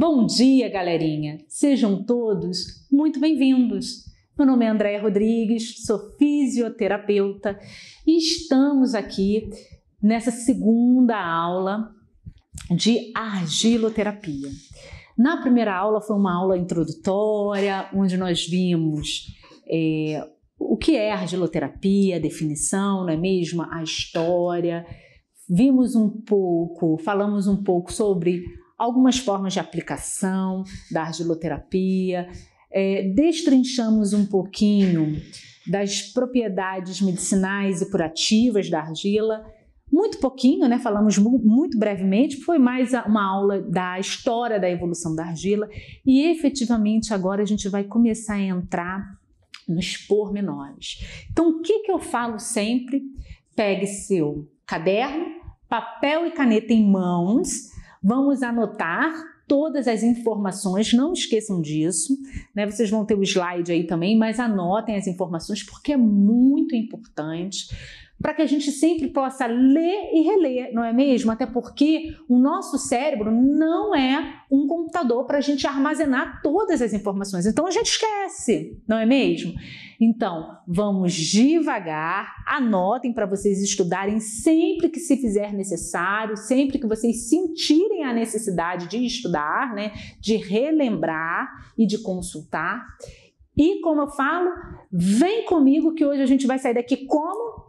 Bom dia, galerinha! Sejam todos muito bem-vindos. Meu nome é Andréa Rodrigues, sou fisioterapeuta e estamos aqui nessa segunda aula de argiloterapia. Na primeira aula foi uma aula introdutória, onde nós vimos é, o que é argiloterapia, a definição, não é mesmo? A história. Vimos um pouco, falamos um pouco sobre algumas formas de aplicação da argiloterapia, é, destrinchamos um pouquinho das propriedades medicinais e curativas da argila, muito pouquinho, né? Falamos muito brevemente, foi mais uma aula da história da evolução da argila e efetivamente agora a gente vai começar a entrar nos pormenores. Então, o que, que eu falo sempre? Pegue seu caderno, papel e caneta em mãos, vamos anotar todas as informações, não esqueçam disso, né? Vocês vão ter o slide aí também, mas anotem as informações porque é muito importante para que a gente sempre possa ler e reler, não é mesmo? Até porque o nosso cérebro não é um computador para a gente armazenar todas as informações. Então a gente esquece, não é mesmo? Então vamos devagar, anotem para vocês estudarem sempre que se fizer necessário, sempre que vocês sentirem a necessidade de estudar, né? De relembrar e de consultar. E como eu falo, vem comigo que hoje a gente vai sair daqui como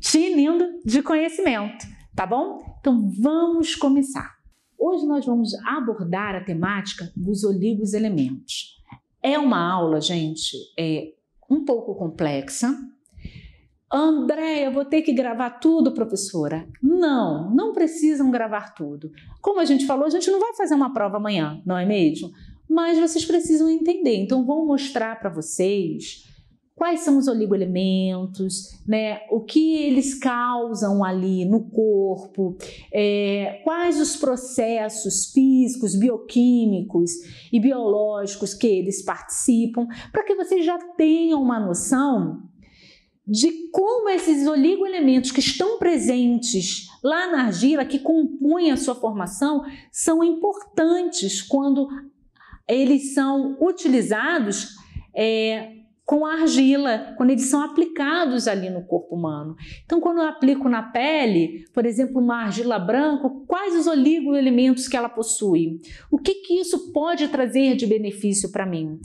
tinindo de conhecimento, tá bom? Então vamos começar. Hoje nós vamos abordar a temática dos oligos elementos. É uma aula, gente, é um pouco complexa. Andréia, vou ter que gravar tudo, professora? Não, não precisam gravar tudo. Como a gente falou, a gente não vai fazer uma prova amanhã, não é mesmo? Mas vocês precisam entender. Então, vou mostrar para vocês quais são os oligoelementos, né? O que eles causam ali no corpo, é, quais os processos físicos, bioquímicos e biológicos que eles participam, para que vocês já tenham uma noção de como esses oligoelementos que estão presentes lá na argila, que compõem a sua formação, são importantes quando eles são utilizados é, com a argila, quando eles são aplicados ali no corpo humano. Então, quando eu aplico na pele, por exemplo, uma argila branca, quais os oligoelementos que ela possui? O que, que isso pode trazer de benefício para mim?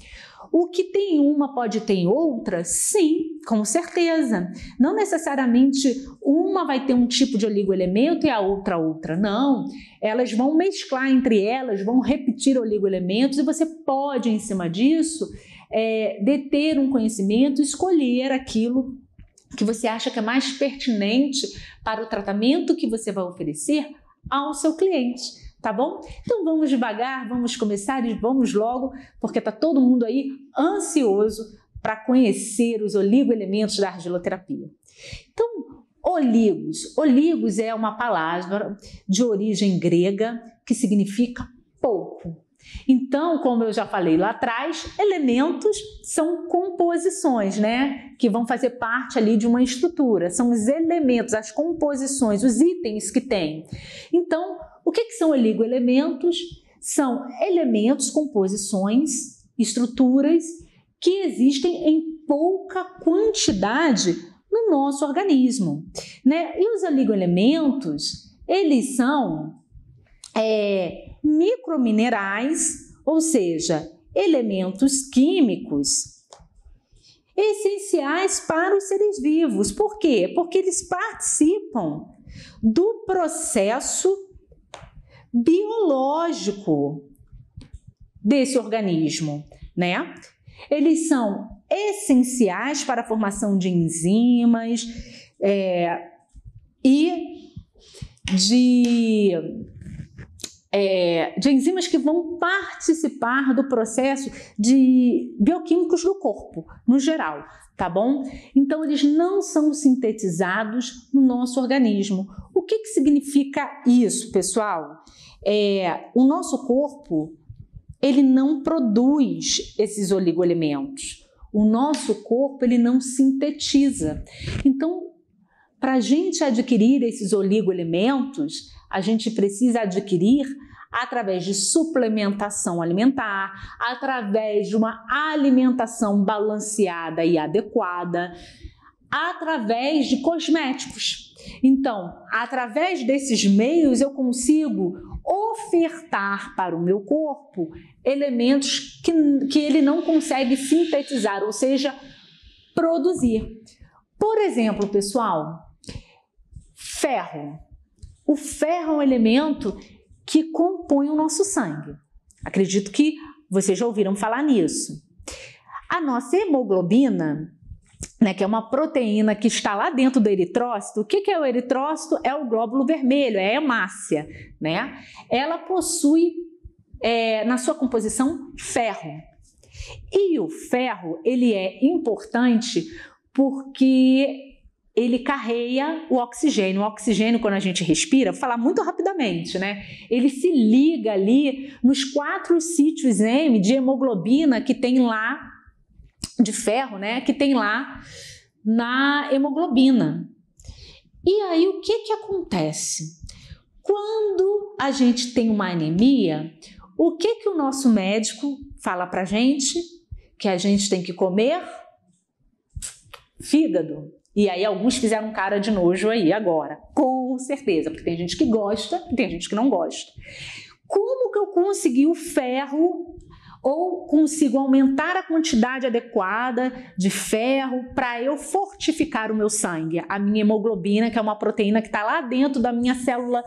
O que tem uma pode ter outra? Sim, com certeza. Não necessariamente uma vai ter um tipo de oligoelemento e a outra outra. Não. Elas vão mesclar entre elas, vão repetir oligoelementos e você pode, em cima disso, é, deter um conhecimento, escolher aquilo que você acha que é mais pertinente para o tratamento que você vai oferecer ao seu cliente, tá bom? Então vamos devagar, vamos começar e vamos logo, porque tá todo mundo aí ansioso para conhecer os oligoelementos da argiloterapia. Então, oligos. Oligos é uma palavra de origem grega que significa pouco. Então, como eu já falei lá atrás, elementos são composições, né? Que vão fazer parte ali de uma estrutura. São os elementos, as composições, os itens que tem. Então, o que, que são oligoelementos? São elementos, composições, estruturas que existem em pouca quantidade no nosso organismo, né? E os oligoelementos, eles são é, microminerais, ou seja, elementos químicos essenciais para os seres vivos. Por quê? Porque eles participam do processo biológico desse organismo, né? Eles são essenciais para a formação de enzimas é, e de é, de enzimas que vão participar do processo de bioquímicos do corpo, no geral, tá bom? Então, eles não são sintetizados no nosso organismo. O que, que significa isso, pessoal? É, o nosso corpo ele não produz esses oligoelementos. O nosso corpo ele não sintetiza. Então, para a gente adquirir esses oligoelementos, a gente precisa adquirir através de suplementação alimentar, através de uma alimentação balanceada e adequada, através de cosméticos. Então, através desses meios eu consigo ofertar para o meu corpo elementos que, que ele não consegue sintetizar, ou seja, produzir. Por exemplo, pessoal, ferro. O ferro é um elemento que compõe o nosso sangue. Acredito que vocês já ouviram falar nisso. A nossa hemoglobina, né, que é uma proteína que está lá dentro do eritrócito, o que, que é o eritrócito? É o glóbulo vermelho, é a hemácia, né? Ela possui é, na sua composição ferro. E o ferro ele é importante porque ele carrega o oxigênio. O oxigênio, quando a gente respira, vou falar muito rapidamente, né? Ele se liga ali nos quatro sítios M de hemoglobina que tem lá, de ferro, né? Que tem lá na hemoglobina. E aí, o que que acontece? Quando a gente tem uma anemia, o que que o nosso médico fala pra gente? Que a gente tem que comer fígado. E aí alguns fizeram cara de nojo aí agora, com certeza, porque tem gente que gosta e tem gente que não gosta. Como que eu consegui o ferro ou consigo aumentar a quantidade adequada de ferro para eu fortificar o meu sangue, a minha hemoglobina, que é uma proteína que está lá dentro da minha célula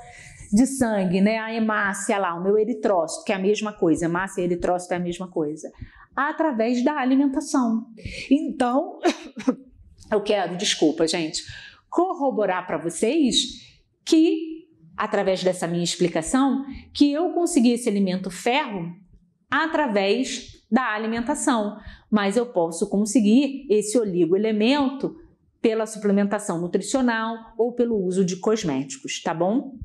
de sangue, né? A hemácia lá, o meu eritrócito, que é a mesma coisa, hemácia e eritrócito é a mesma coisa, através da alimentação. Então, eu quero, desculpa, gente, corroborar para vocês que, através dessa minha explicação, que eu consegui esse alimento ferro através da alimentação, mas eu posso conseguir esse oligoelemento pela suplementação nutricional ou pelo uso de cosméticos, tá bom?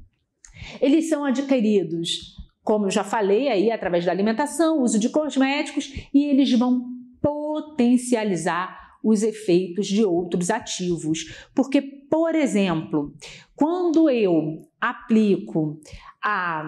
Eles são adquiridos, como eu já falei aí, através da alimentação, uso de cosméticos e eles vão potencializar os efeitos de outros ativos. Porque, por exemplo, quando eu aplico a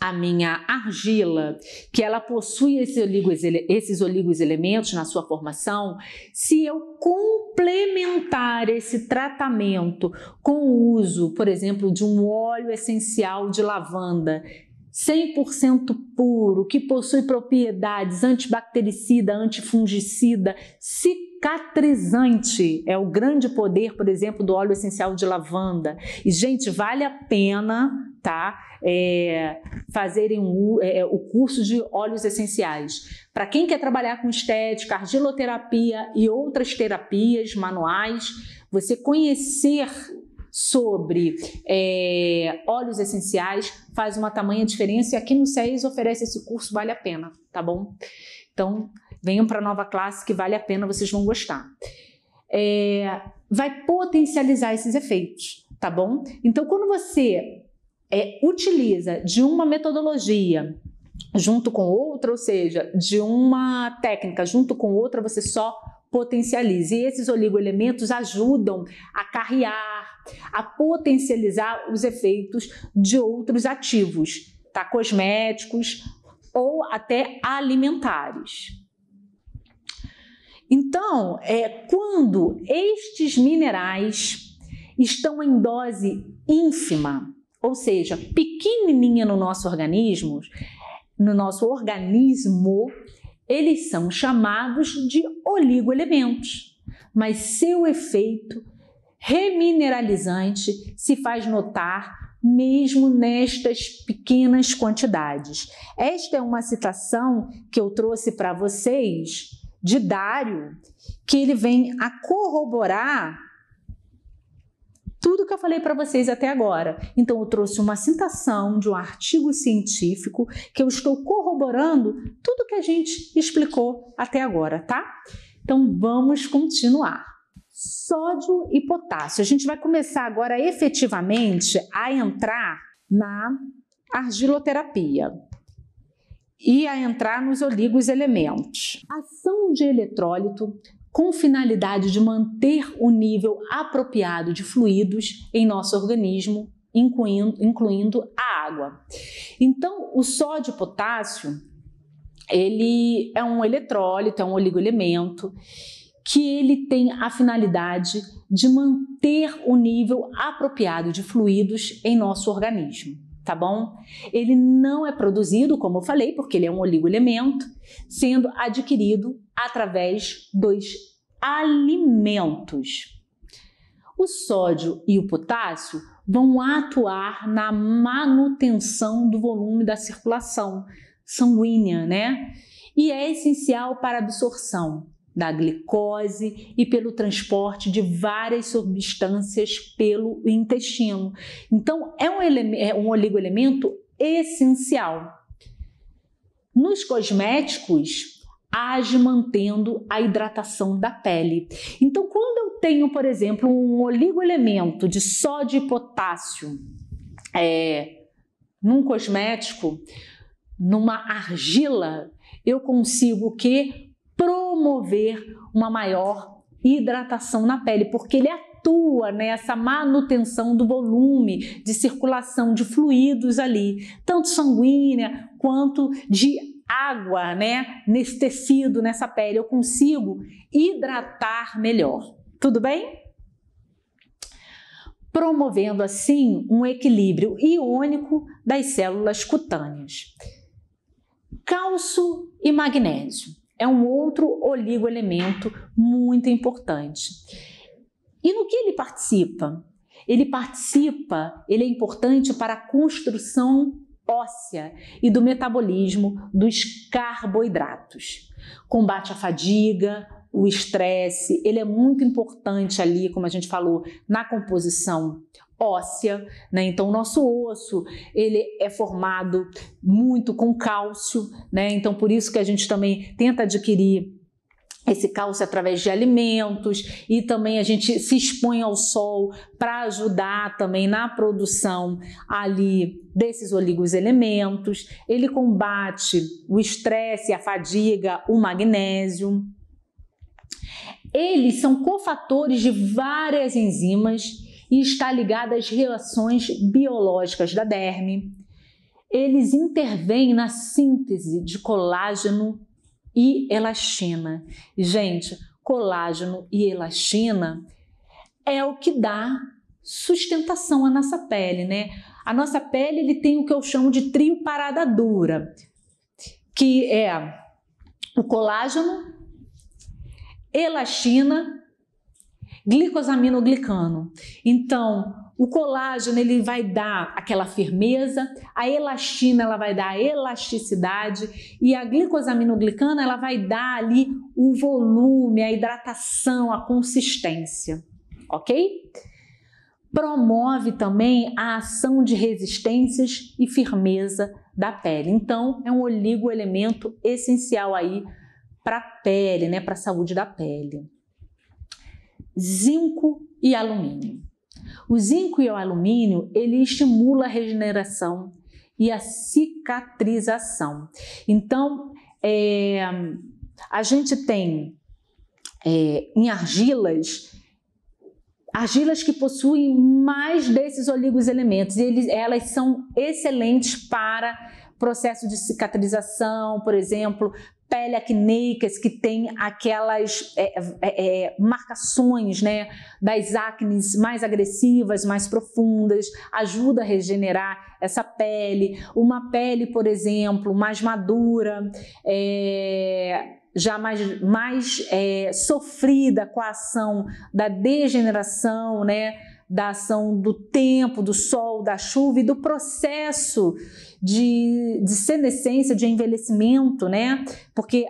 a minha argila, que ela possui esses oligos, esses oligos elementos na sua formação, se eu complementar esse tratamento com o uso, por exemplo, de um óleo essencial de lavanda 100% puro, que possui propriedades antibactericida, antifungicida, cicatrizante. É o grande poder, por exemplo, do óleo essencial de lavanda. E, gente, vale a pena, tá? É, fazerem é, o curso de óleos essenciais. Para quem quer trabalhar com estética, argiloterapia e outras terapias manuais, você conhecer sobre é, óleos essenciais faz uma tamanha diferença e aqui no SES oferece esse curso, vale a pena, tá bom? Então, venham para a nova classe que vale a pena, vocês vão gostar. É, vai potencializar esses efeitos, tá bom? Então, quando você é, utiliza de uma metodologia junto com outra, ou seja, de uma técnica junto com outra, você só potencializa. E esses oligoelementos ajudam a carrear, a potencializar os efeitos de outros ativos, tá? cosméticos ou até alimentares. Então, é, quando estes minerais estão em dose ínfima, ou seja, pequenininha no nosso organismo, no nosso organismo, eles são chamados de oligoelementos, mas seu efeito remineralizante se faz notar mesmo nestas pequenas quantidades. Esta é uma citação que eu trouxe para vocês de Dário, que ele vem a corroborar tudo que eu falei para vocês até agora. Então, eu trouxe uma citação de um artigo científico que eu estou corroborando tudo que a gente explicou até agora, tá? Então, vamos continuar sódio e potássio. A gente vai começar agora efetivamente a entrar na argiloterapia e a entrar nos oligos elementos. Ação de eletrólito com finalidade de manter o nível apropriado de fluidos em nosso organismo incluindo, incluindo a água. Então, o sódio e potássio, ele é um eletrólito, é um oligoelemento que ele tem a finalidade de manter o nível apropriado de fluidos em nosso organismo, tá bom? Ele não é produzido, como eu falei, porque ele é um oligoelemento, sendo adquirido através dos alimentos. O sódio e o potássio vão atuar na manutenção do volume da circulação sanguínea, né? E é essencial para a absorção da glicose e pelo transporte de várias substâncias pelo intestino. Então, é um, é um oligoelemento essencial. Nos cosméticos, age mantendo a hidratação da pele. Então, quando eu tenho, por exemplo, um oligoelemento de sódio e potássio é, num cosmético, numa argila, eu consigo que promover uma maior hidratação na pele, porque ele atua nessa manutenção do volume de circulação de fluidos ali, tanto sanguínea quanto de água, né, nesse tecido, nessa pele. Eu consigo hidratar melhor. Tudo bem? Promovendo assim um equilíbrio iônico das células cutâneas. Cálcio e magnésio é um outro oligoelemento muito importante. E no que ele participa? Ele participa, ele é importante para a construção óssea e do metabolismo dos carboidratos. Combate a fadiga, o estresse, ele é muito importante ali, como a gente falou, na composição óssea, né? Então o nosso osso, ele é formado muito com cálcio, né? Então por isso que a gente também tenta adquirir esse cálcio através de alimentos e também a gente se expõe ao sol para ajudar também na produção ali desses oligoselementos. Ele combate o estresse, a fadiga, o magnésio. Eles são cofatores de várias enzimas e está ligada às reações biológicas da derme. Eles intervêm na síntese de colágeno e elastina. gente, colágeno e elastina é o que dá sustentação à nossa pele, né? A nossa pele ele tem o que eu chamo de trio parada dura, que é o colágeno, elastina glicosaminoglicano. Então, o colágeno ele vai dar aquela firmeza, a elastina ela vai dar a elasticidade e a glicosaminoglicana ela vai dar ali o volume, a hidratação, a consistência, ok? Promove também a ação de resistências e firmeza da pele. Então, é um oligoelemento essencial aí para a pele, né, para a saúde da pele zinco e alumínio. O zinco e o alumínio, ele estimula a regeneração e a cicatrização. Então, é, a gente tem é, em argilas argilas que possuem mais desses oligoselementos e eles, elas são excelentes para processo de cicatrização, por exemplo, pele acneicas que tem aquelas é, é, é, marcações né, das acnes mais agressivas, mais profundas, ajuda a regenerar essa pele. Uma pele, por exemplo, mais madura, é, já mais, mais é, sofrida com a ação da degeneração, né? Da ação do tempo, do sol, da chuva e do processo de, de senescência, de envelhecimento, né? Porque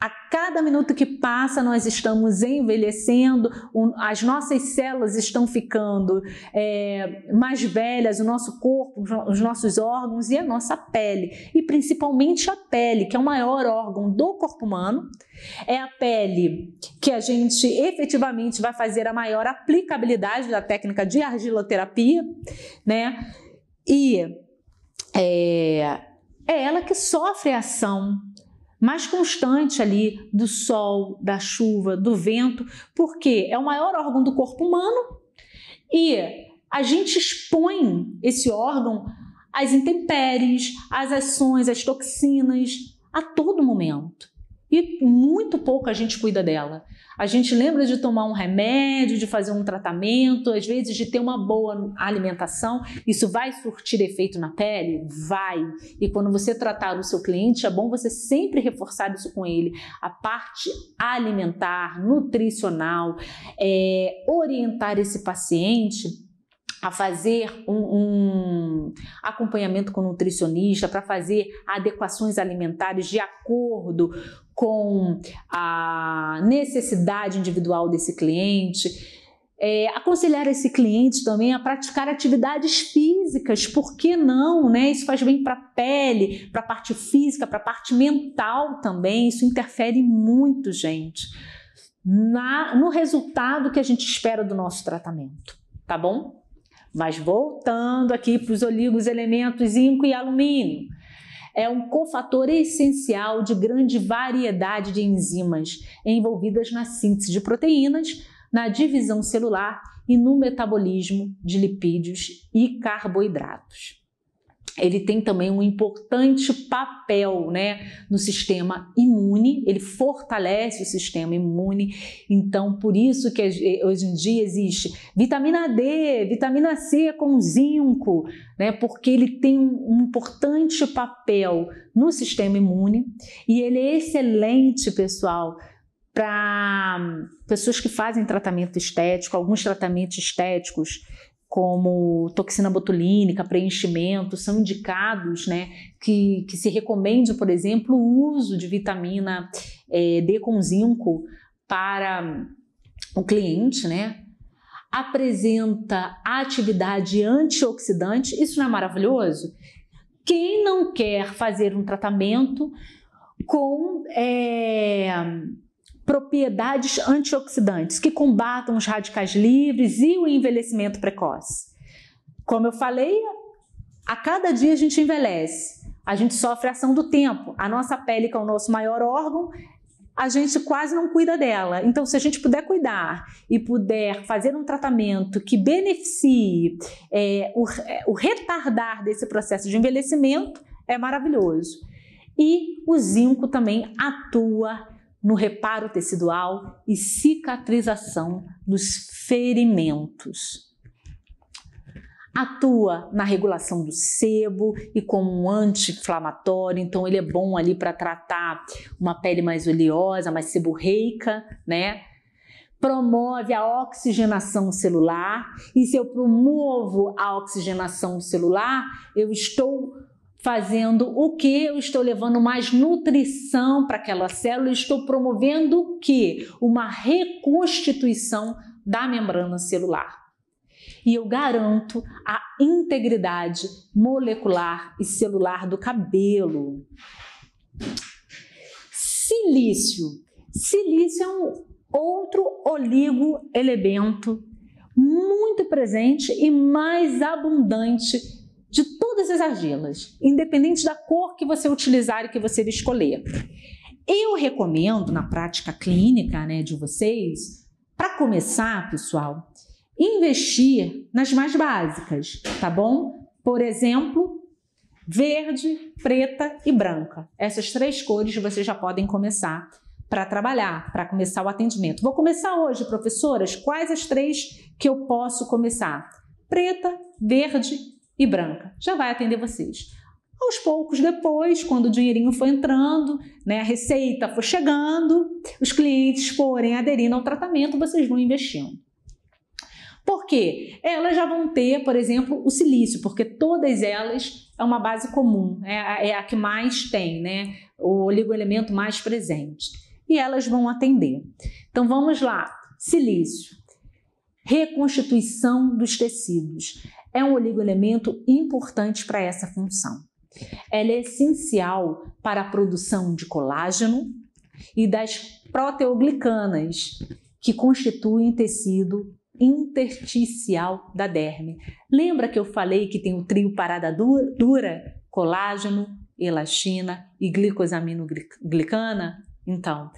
a cada minuto que passa, nós estamos envelhecendo, as nossas células estão ficando é, mais velhas, o nosso corpo, os nossos órgãos e a nossa pele. E principalmente a pele, que é o maior órgão do corpo humano. É a pele que a gente efetivamente vai fazer a maior aplicabilidade da técnica de argiloterapia, né? E é, é ela que sofre a ação mais constante ali do sol, da chuva, do vento, porque é o maior órgão do corpo humano e a gente expõe esse órgão às intempéries, às ações, às toxinas, a todo momento. E muito pouco a gente cuida dela. A gente lembra de tomar um remédio, de fazer um tratamento, às vezes de ter uma boa alimentação. Isso vai surtir efeito na pele? Vai. E quando você tratar o seu cliente, é bom você sempre reforçar isso com ele. A parte alimentar, nutricional, é, orientar esse paciente a fazer um, um acompanhamento com nutricionista, para fazer adequações alimentares de acordo com a necessidade individual desse cliente. É, aconselhar esse cliente também a praticar atividades físicas, por que não? Né? Isso faz bem para a pele, para a parte física, para a parte mental também. Isso interfere muito, gente, na, no resultado que a gente espera do nosso tratamento, tá bom? Mas voltando aqui para os oligos elementos zinco e alumínio, é um cofator essencial de grande variedade de enzimas envolvidas na síntese de proteínas, na divisão celular e no metabolismo de lipídios e carboidratos ele tem também um importante papel né, no sistema imune, ele fortalece o sistema imune, então por isso que hoje em dia existe vitamina D, vitamina C com zinco, né, porque ele tem um importante papel no sistema imune. E ele é excelente, pessoal, para pessoas que fazem tratamento estético, alguns tratamentos estéticos como toxina botulínica, preenchimento, são indicados né, que, que se recomende, por exemplo, o uso de vitamina é, D com zinco para o cliente, né? Apresenta atividade antioxidante, isso não é maravilhoso? Quem não quer fazer um tratamento com é, propriedades antioxidantes que combatam os radicais livres e o envelhecimento precoce. Como eu falei, a cada dia a gente envelhece, a gente sofre a ação do tempo. A nossa pele, que é o nosso maior órgão, a gente quase não cuida dela. Então, se a gente puder cuidar e puder fazer um tratamento que beneficie é, o, é, o retardar desse processo de envelhecimento, é maravilhoso. E o zinco também atua no reparo tecidual e cicatrização dos ferimentos. Atua na regulação do sebo e como um anti-inflamatório, então ele é bom ali para tratar uma pele mais oleosa, mais seborreica, né? promove a oxigenação celular, e se eu promovo a oxigenação celular, eu estou fazendo o que? Eu estou levando mais nutrição para aquela célula, estou promovendo o que? Uma reconstituição da membrana celular. E eu garanto a integridade molecular e celular do cabelo. Silício. Silício é um outro oligoelemento muito presente e mais abundante de todas as argilas, independente da cor que você utilizar e que você escolher. Eu recomendo na prática clínica, né, de vocês, para começar, pessoal, investir nas mais básicas, tá bom? Por exemplo, verde, preta e branca. Essas três cores vocês já podem começar para trabalhar, para começar o atendimento. Vou começar hoje, professoras. Quais as três que eu posso começar? Preta, verde e branca. Já vai atender vocês. Aos poucos depois, quando o dinheirinho for entrando, né, a receita for chegando, os clientes forem aderindo ao tratamento, vocês vão investindo. Por quê? Elas já vão ter, por exemplo, o silício, porque todas elas é uma base comum, é a, é a que mais tem, né? O oligoelemento mais presente. E elas vão atender. Então vamos lá. Silício. Reconstituição dos tecidos é um oligoelemento importante para essa função. Ela é essencial para a produção de colágeno e das proteoglicanas, que constituem tecido intersticial da derme. Lembra que eu falei que tem o trio parada dura, colágeno, elastina e glicosaminoglicana? Então,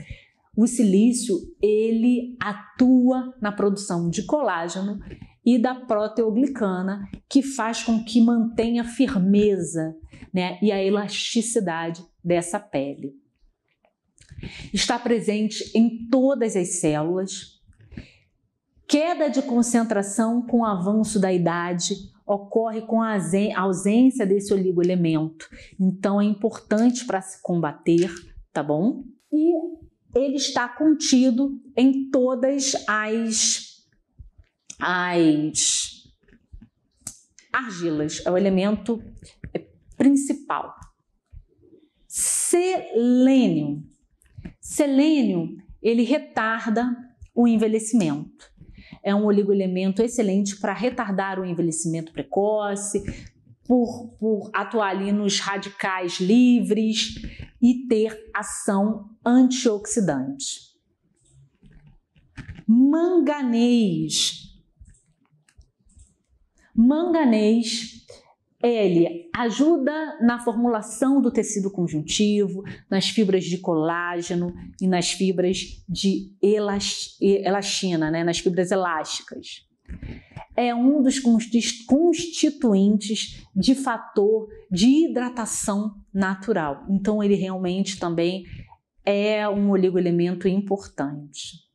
o silício ele atua na produção de colágeno e da proteoglicana, que faz com que mantenha firmeza né, e a elasticidade dessa pele. Está presente em todas as células. Queda de concentração com o avanço da idade ocorre com a ausência desse oligoelemento. Então é importante para se combater, tá bom? E ele está contido em todas as as argilas, é o elemento principal. Selênio. Selênio, ele retarda o envelhecimento. É um oligoelemento excelente para retardar o envelhecimento precoce, por, por atuar ali nos radicais livres e ter ação antioxidante. Manganês Manganês, ele ajuda na formulação do tecido conjuntivo, nas fibras de colágeno e nas fibras de elastina, né? nas fibras elásticas. É um dos constituintes de fator de hidratação natural. Então, ele realmente também é um oligoelemento importante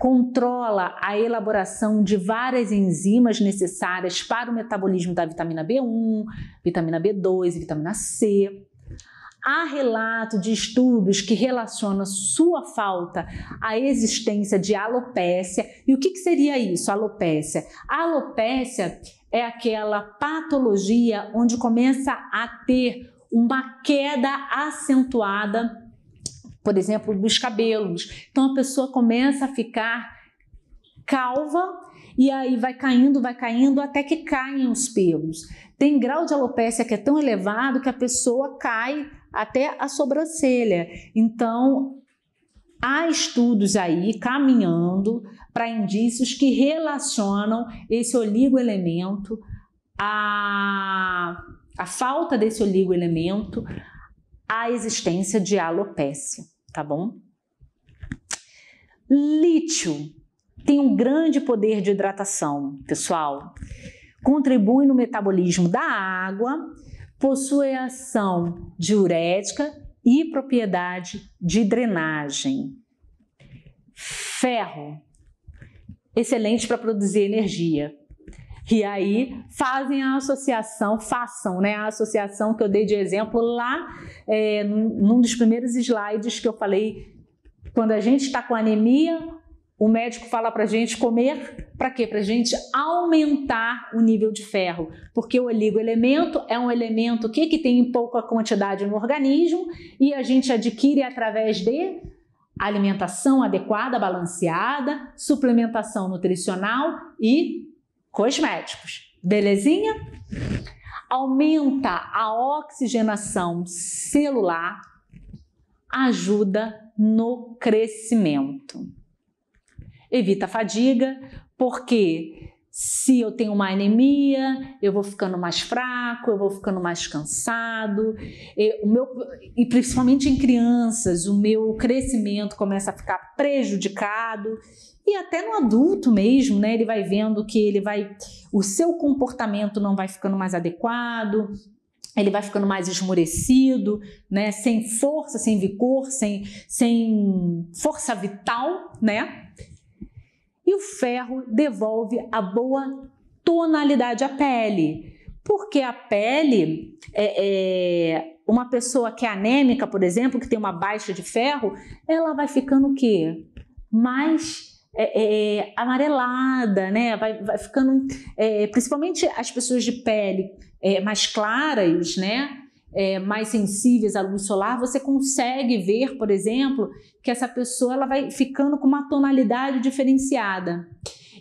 controla a elaboração de várias enzimas necessárias para o metabolismo da vitamina B1, vitamina B2 e vitamina C. Há relato de estudos que relacionam sua falta à existência de alopécia. E o que, que seria isso, alopécia? A alopécia é aquela patologia onde começa a ter uma queda acentuada por exemplo, dos cabelos. Então a pessoa começa a ficar calva e aí vai caindo, vai caindo até que caem os pelos. Tem grau de alopécia que é tão elevado que a pessoa cai até a sobrancelha. Então, há estudos aí caminhando para indícios que relacionam esse oligoelemento a a falta desse oligoelemento a existência de alopécia, tá bom? Lítio tem um grande poder de hidratação, pessoal. Contribui no metabolismo da água, possui ação diurética e propriedade de drenagem. Ferro, excelente para produzir energia. E aí fazem a associação, façam né, a associação que eu dei de exemplo lá é, num dos primeiros slides que eu falei. Quando a gente está com anemia, o médico fala para gente comer para quê? Para gente aumentar o nível de ferro, porque o oligoelemento é um elemento que, que tem pouca quantidade no organismo e a gente adquire através de alimentação adequada, balanceada, suplementação nutricional e cosméticos. Belezinha? Aumenta a oxigenação celular, ajuda no crescimento. Evita a fadiga, porque se eu tenho uma anemia, eu vou ficando mais fraco, eu vou ficando mais cansado, e, o meu, e principalmente em crianças, o meu crescimento começa a ficar prejudicado e até no adulto mesmo, né? Ele vai vendo que ele vai, o seu comportamento não vai ficando mais adequado, ele vai ficando mais esmorecido, né? Sem força, sem vigor, sem, sem força vital, né? E o ferro devolve a boa tonalidade à pele, porque a pele é, é uma pessoa que é anêmica, por exemplo, que tem uma baixa de ferro, ela vai ficando o quê? Mais é, é, amarelada, né? Vai, vai ficando, é, principalmente as pessoas de pele é, mais claras, né? É, mais sensíveis à luz solar, você consegue ver, por exemplo, que essa pessoa ela vai ficando com uma tonalidade diferenciada.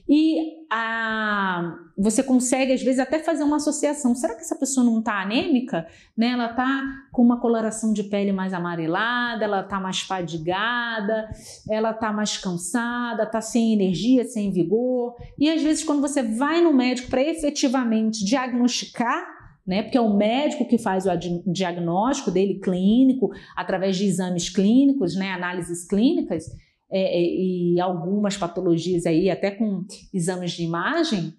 E a, você consegue, às vezes, até fazer uma associação. Será que essa pessoa não está anêmica? Né? Ela está com uma coloração de pele mais amarelada, ela está mais fadigada, ela está mais cansada, está sem energia, sem vigor. E às vezes, quando você vai no médico para efetivamente diagnosticar, né? Porque é o médico que faz o diagnóstico dele clínico, através de exames clínicos, né? análises clínicas é, é, e algumas patologias aí, até com exames de imagem,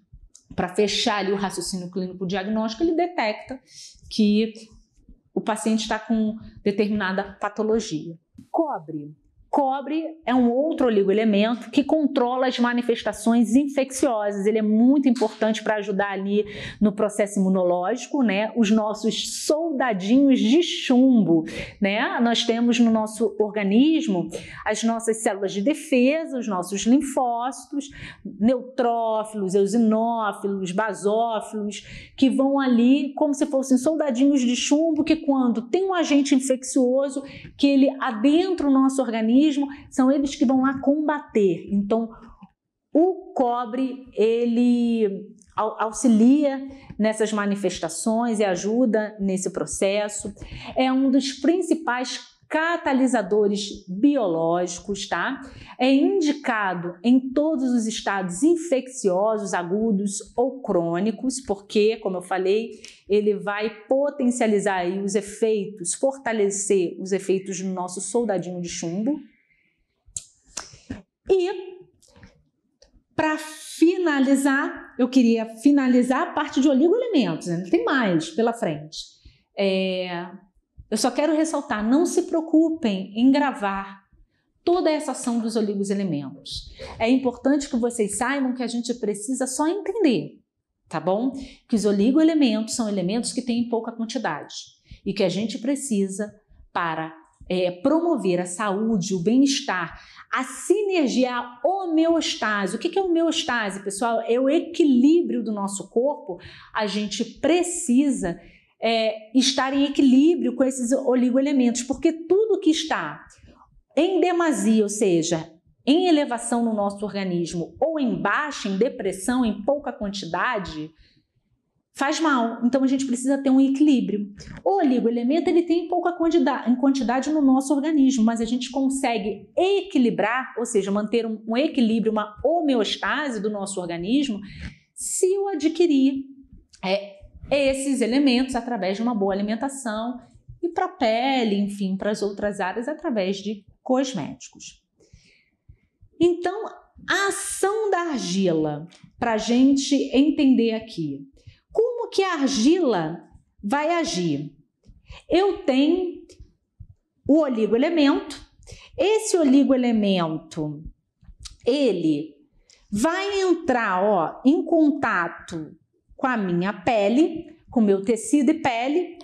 para fechar ali o raciocínio clínico diagnóstico, ele detecta que o paciente está com determinada patologia. Cobre Cobre é um outro oligoelemento que controla as manifestações infecciosas. Ele é muito importante para ajudar ali no processo imunológico, né? Os nossos soldadinhos de chumbo, né? Nós temos no nosso organismo as nossas células de defesa, os nossos linfócitos, neutrófilos, eosinófilos, basófilos, que vão ali como se fossem soldadinhos de chumbo que quando tem um agente infeccioso que ele adentra o nosso organismo são eles que vão lá combater. Então, o cobre, ele auxilia nessas manifestações e ajuda nesse processo. É um dos principais catalisadores biológicos, tá? É indicado em todos os estados infecciosos agudos ou crônicos, porque, como eu falei, ele vai potencializar os efeitos, fortalecer os efeitos do nosso soldadinho de chumbo. E para finalizar, eu queria finalizar a parte de oligoelementos, né? tem mais pela frente. É, eu só quero ressaltar: não se preocupem em gravar toda essa ação dos oligoelementos. É importante que vocês saibam que a gente precisa só entender, tá bom? Que os oligoelementos são elementos que têm pouca quantidade e que a gente precisa para é, promover a saúde, o bem-estar, a sinergia, a homeostase. O que é homeostase, pessoal? É o equilíbrio do nosso corpo. A gente precisa é, estar em equilíbrio com esses oligoelementos, porque tudo que está em demasia, ou seja, em elevação no nosso organismo, ou em baixa, em depressão, em pouca quantidade, faz mal. Então a gente precisa ter um equilíbrio. O oligoelemento ele tem pouca quantidade, em quantidade no nosso organismo, mas a gente consegue equilibrar, ou seja, manter um, um equilíbrio, uma homeostase do nosso organismo, se eu adquirir é, esses elementos através de uma boa alimentação e para a pele, enfim, para as outras áreas através de cosméticos. Então, a ação da argila, para a gente entender aqui, como que a argila vai agir? Eu tenho o oligoelemento, esse oligoelemento, ele vai entrar ó, em contato com a minha pele, com meu tecido e pele.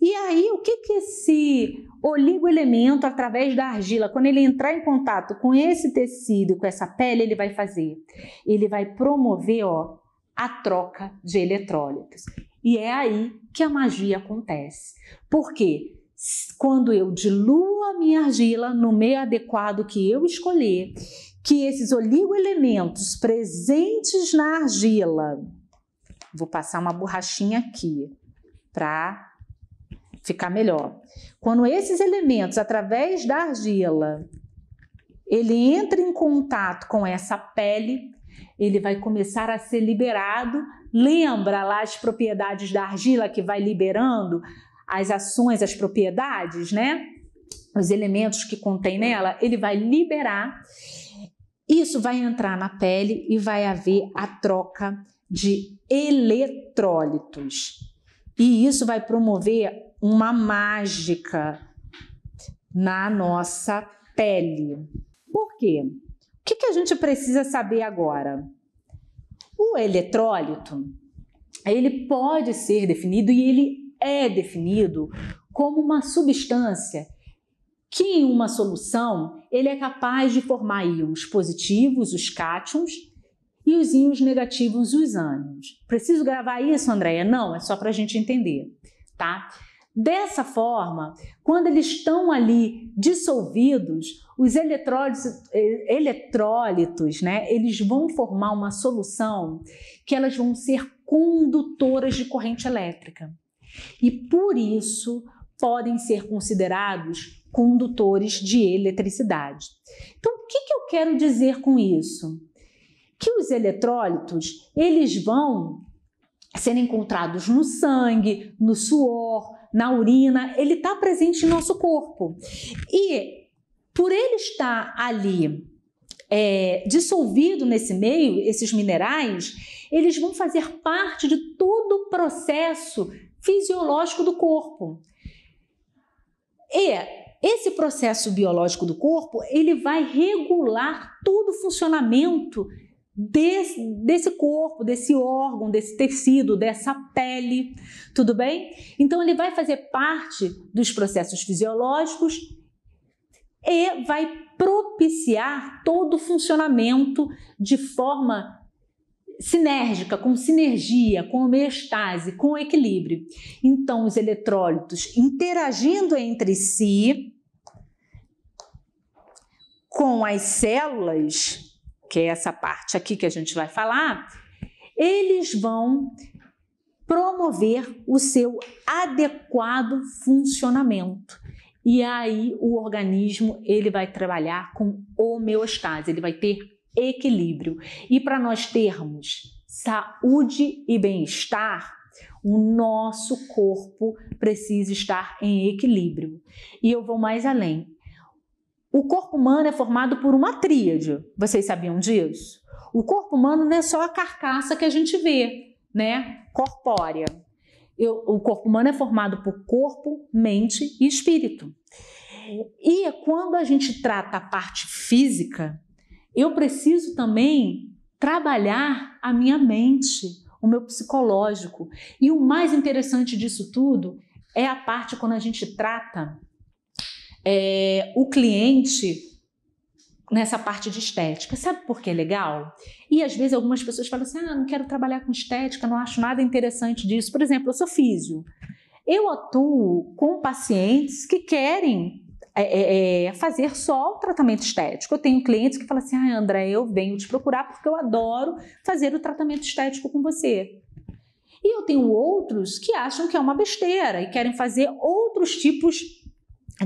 E aí, o que que esse oligoelemento, através da argila, quando ele entrar em contato com esse tecido, com essa pele, ele vai fazer? Ele vai promover, ó, a troca de eletrólitos. E é aí que a magia acontece. Por quê? Quando eu diluo a minha argila no meio adequado que eu escolher, que esses oligoelementos presentes na argila Vou passar uma borrachinha aqui para ficar melhor. Quando esses elementos, através da argila, ele entra em contato com essa pele, ele vai começar a ser liberado. Lembra lá as propriedades da argila que vai liberando as ações, as propriedades, né? Os elementos que contém nela, ele vai liberar. Isso vai entrar na pele e vai haver a troca de eletrólitos. E isso vai promover uma mágica na nossa pele. Por quê? O que, a gente precisa saber agora? O eletrólito, ele pode ser definido e ele é definido como uma substância que em uma solução ele é capaz de formar íons positivos, os cátions, e os íons negativos, os ânions. Preciso gravar isso, Andréia? Não, é só para a gente entender, tá? Dessa forma, quando eles estão ali dissolvidos, os eletrólitos, eletrólitos, né, eles vão formar uma solução que elas vão ser condutoras de corrente elétrica. E por isso podem ser considerados condutores de eletricidade. Então, o que, que eu quero dizer com isso? Que os eletrólitos eles vão ser encontrados no sangue, no suor, na urina, ele está presente em nosso corpo. E por ele estar ali é, dissolvido nesse meio, esses minerais, eles vão fazer parte de todo o processo fisiológico do corpo. E esse processo biológico do corpo, ele vai regular todo o funcionamento desse, desse corpo, desse órgão, desse tecido, dessa pele, tudo bem? Então ele vai fazer parte dos processos fisiológicos e vai propiciar todo o funcionamento de forma sinérgica, com sinergia, com homeostase, com equilíbrio. Então, os eletrólitos interagindo entre si com as células, que é essa parte aqui que a gente vai falar, eles vão promover o seu adequado funcionamento. E aí o organismo ele vai trabalhar com homeostase, ele vai ter equilíbrio. E para nós termos saúde e bem-estar, o nosso corpo precisa estar em equilíbrio. E eu vou mais além. O corpo humano é formado por uma tríade. Vocês sabiam disso? O corpo humano não é só a carcaça que a gente vê, né? Corpórea. Eu, o corpo humano é formado por corpo, mente e espírito. E quando a gente trata a parte física, eu preciso também trabalhar a minha mente, o meu psicológico. E o mais interessante disso tudo é a parte quando a gente trata é, o cliente nessa parte de estética. Sabe por que é legal? E às vezes algumas pessoas falam assim: ah, não quero trabalhar com estética, não acho nada interessante disso. Por exemplo, eu sou físio. Eu atuo com pacientes que querem é, é, é, fazer só o tratamento estético. Eu tenho clientes que falam assim: ah, André, eu venho te procurar porque eu adoro fazer o tratamento estético com você. E eu tenho outros que acham que é uma besteira e querem fazer outros tipos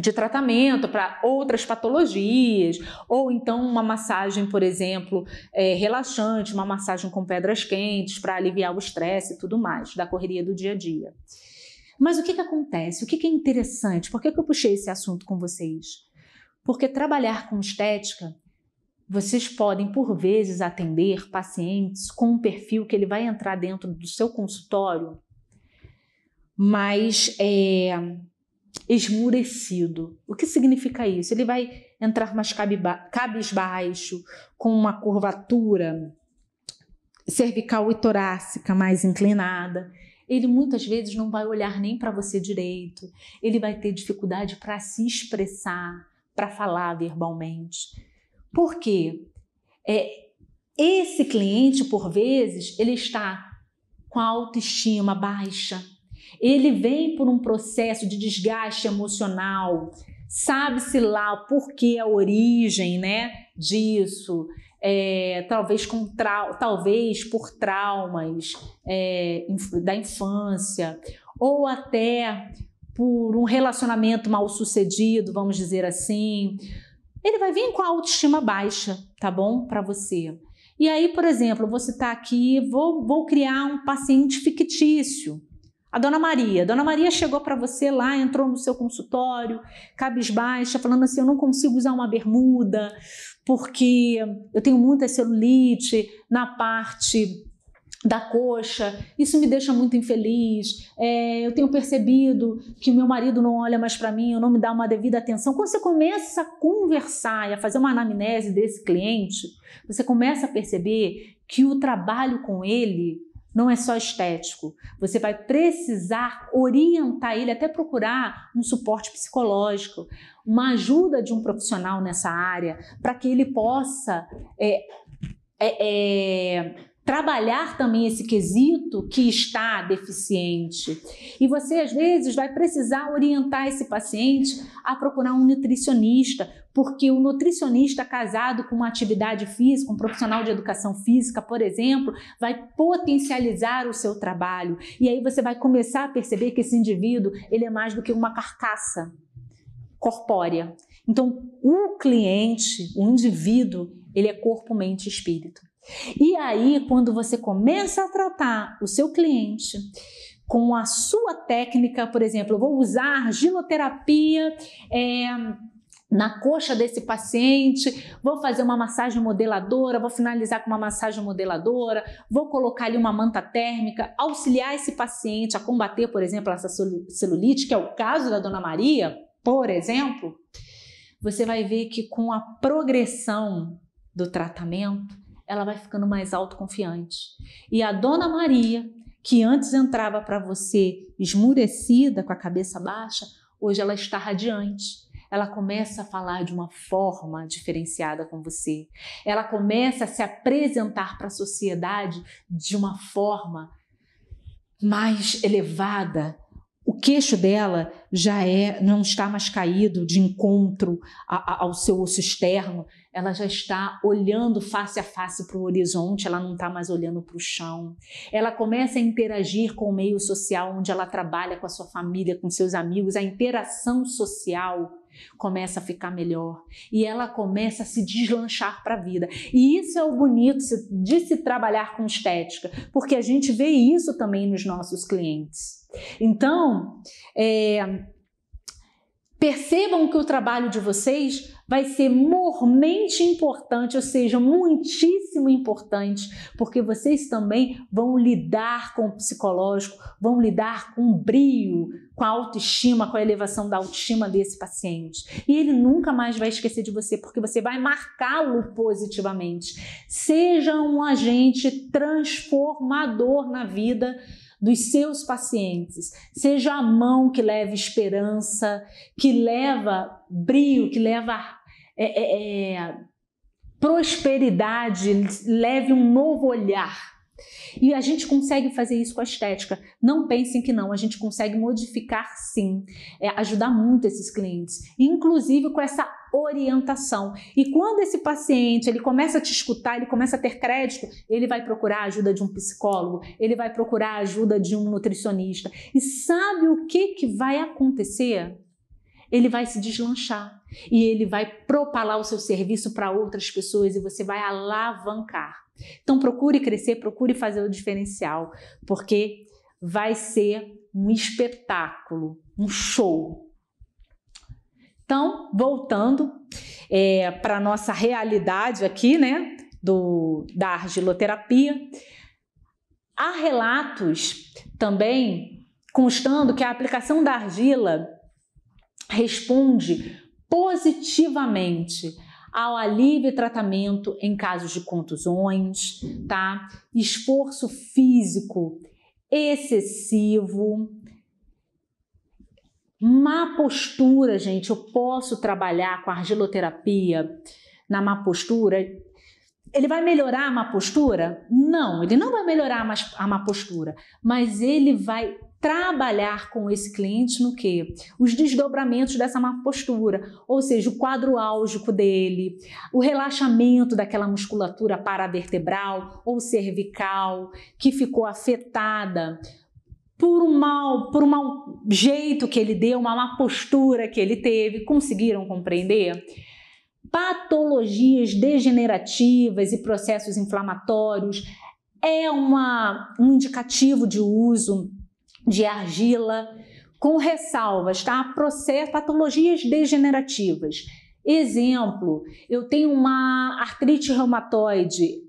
de tratamento para outras patologias, ou então uma massagem, por exemplo, é, relaxante, uma massagem com pedras quentes para aliviar o estresse e tudo mais da correria do dia a dia. Mas o que, que acontece? O que, que é interessante? Por que, que eu puxei esse assunto com vocês? Porque trabalhar com estética, vocês podem, por vezes, atender pacientes com um perfil que ele vai entrar dentro do seu consultório, mas é, esmurecido. O que significa isso? Ele vai entrar mais cabisbaixo, com uma curvatura cervical e torácica mais inclinada ele muitas vezes não vai olhar nem para você direito, ele vai ter dificuldade para se expressar, para falar verbalmente. Por quê? É, esse cliente, por vezes, ele está com a autoestima baixa, ele vem por um processo de desgaste emocional, sabe-se lá por que a origem né, disso, é, talvez, com trau talvez por traumas é, da infância, ou até por um relacionamento mal sucedido, vamos dizer assim. Ele vai vir com a autoestima baixa, tá bom? Para você. E aí, por exemplo, você está aqui, vou, vou criar um paciente fictício. A dona Maria. A dona Maria chegou para você lá, entrou no seu consultório, cabisbaixa, falando assim: eu não consigo usar uma bermuda, porque eu tenho muita celulite na parte da coxa, isso me deixa muito infeliz. É, eu tenho percebido que o meu marido não olha mais para mim, não me dá uma devida atenção. Quando você começa a conversar e a fazer uma anamnese desse cliente, você começa a perceber que o trabalho com ele não é só estético. Você vai precisar orientar ele, até procurar um suporte psicológico, uma ajuda de um profissional nessa área, para que ele possa é, é, é, trabalhar também esse quesito que está deficiente. E você, às vezes, vai precisar orientar esse paciente a procurar um nutricionista, porque o nutricionista casado com uma atividade física, um profissional de educação física, por exemplo, vai potencializar o seu trabalho. E aí você vai começar a perceber que esse indivíduo, ele é mais do que uma carcaça corpórea. Então, o cliente, o indivíduo, ele é corpo, mente e espírito. E aí, quando você começa a tratar o seu cliente com a sua técnica, por exemplo, eu vou usar argiloterapia é, na coxa desse paciente, vou fazer uma massagem modeladora, vou finalizar com uma massagem modeladora, vou colocar ali uma manta térmica, auxiliar esse paciente a combater, por exemplo, essa celulite, que é o caso da Dona Maria, por exemplo, você vai ver que com a progressão do tratamento, ela vai ficando mais autoconfiante. E a Dona Maria, que antes entrava para você esmurecida, com a cabeça baixa, hoje ela está radiante ela começa a falar de uma forma diferenciada com você. Ela começa a se apresentar para a sociedade de uma forma mais elevada. O queixo dela já é, não está mais caído de encontro a, a, ao seu osso externo, ela já está olhando face a face para o horizonte, ela não está mais olhando para o chão. Ela começa a interagir com o meio social onde ela trabalha com a sua família, com seus amigos, a interação social começa a ficar melhor e ela começa a se deslanchar para a vida. E isso é o bonito de se trabalhar com estética, porque a gente vê isso também nos nossos clientes. Então, é, percebam que o trabalho de vocês vai ser mormente importante, ou seja, muitíssimo importante, porque vocês também vão lidar com o psicológico, vão lidar com o brio, com a autoestima, com a elevação da autoestima desse paciente. E ele nunca mais vai esquecer de você, porque você vai marcá-lo positivamente. Seja um agente transformador na vida dos seus pacientes. Seja a mão que leva esperança, que leva brio, que leva é, é, é, prosperidade, leve um novo olhar. E a gente consegue fazer isso com a estética. Não pensem que não, a gente consegue modificar sim, é, ajudar muito esses clientes, inclusive com essa orientação. E quando esse paciente ele começa a te escutar, ele começa a ter crédito, ele vai procurar a ajuda de um psicólogo, ele vai procurar a ajuda de um nutricionista. E sabe o que, que vai acontecer? Ele vai se deslanchar e ele vai propalar o seu serviço para outras pessoas e você vai alavancar. Então procure crescer, procure fazer o diferencial, porque vai ser um espetáculo, um show. Então, voltando é, para a nossa realidade aqui, né, do, da argiloterapia, há relatos também constando que a aplicação da argila responde positivamente ao alívio e tratamento em casos de contusões, tá? Esforço físico excessivo, má postura, gente. Eu posso trabalhar com argiloterapia na má postura. Ele vai melhorar a má postura? Não, ele não vai melhorar a má postura, mas ele vai trabalhar com esse cliente no que? Os desdobramentos dessa má postura, ou seja, o quadro álgico dele, o relaxamento daquela musculatura paravertebral ou cervical que ficou afetada por um mal, por um mau jeito que ele deu, uma má postura que ele teve. Conseguiram compreender? Patologias degenerativas e processos inflamatórios é uma, um indicativo de uso de argila, com ressalvas, tá? Processo, patologias degenerativas. Exemplo, eu tenho uma artrite reumatoide,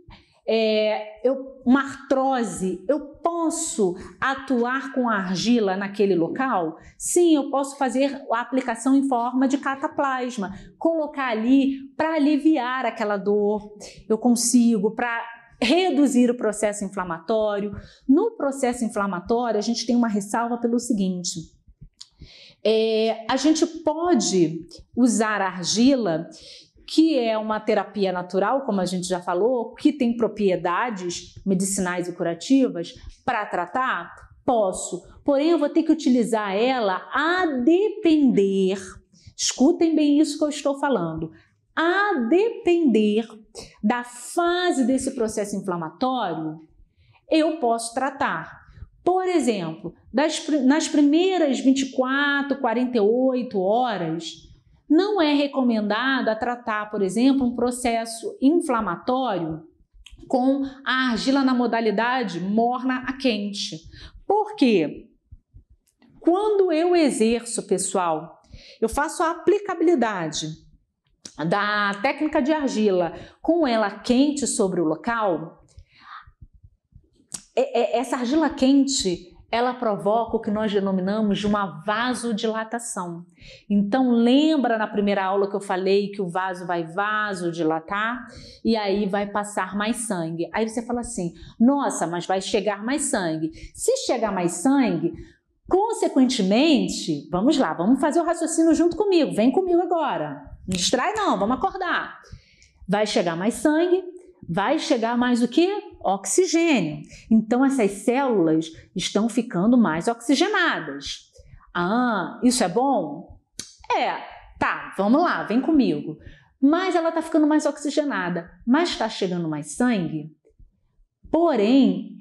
é, eu, uma artrose, eu posso atuar com argila naquele local? Sim, eu posso fazer a aplicação em forma de cataplasma, colocar ali para aliviar aquela dor. Eu consigo, para reduzir o processo inflamatório. No processo inflamatório, a gente tem uma ressalva pelo seguinte: é, a gente pode usar argila, que é uma terapia natural, como a gente já falou, que tem propriedades medicinais e curativas para tratar? Posso, porém eu vou ter que utilizar ela a depender. Escutem bem isso que eu estou falando a depender da fase desse processo inflamatório, eu posso tratar. Por exemplo, das, nas primeiras 24, 48 horas, não é recomendado a tratar, por exemplo, um processo inflamatório com a argila na modalidade morna a quente. Por quê? Quando eu exerço, pessoal, eu faço a aplicabilidade da técnica de argila com ela quente sobre o local, é, é, essa argila quente ela provoca o que nós denominamos de uma vasodilatação. Então, lembra na primeira aula que eu falei que o vaso vai vasodilatar e aí vai passar mais sangue. Aí você fala assim: nossa, mas vai chegar mais sangue. Se chegar mais sangue, consequentemente, vamos lá, vamos fazer o raciocínio junto comigo, vem comigo agora. Não distrai, não, vamos acordar. Vai chegar mais sangue, vai chegar mais o que? oxigênio. Então, essas células estão ficando mais oxigenadas. Ah, isso é bom? É, tá, vamos lá, vem comigo. Mas ela está ficando mais oxigenada, mas está chegando mais sangue. Porém,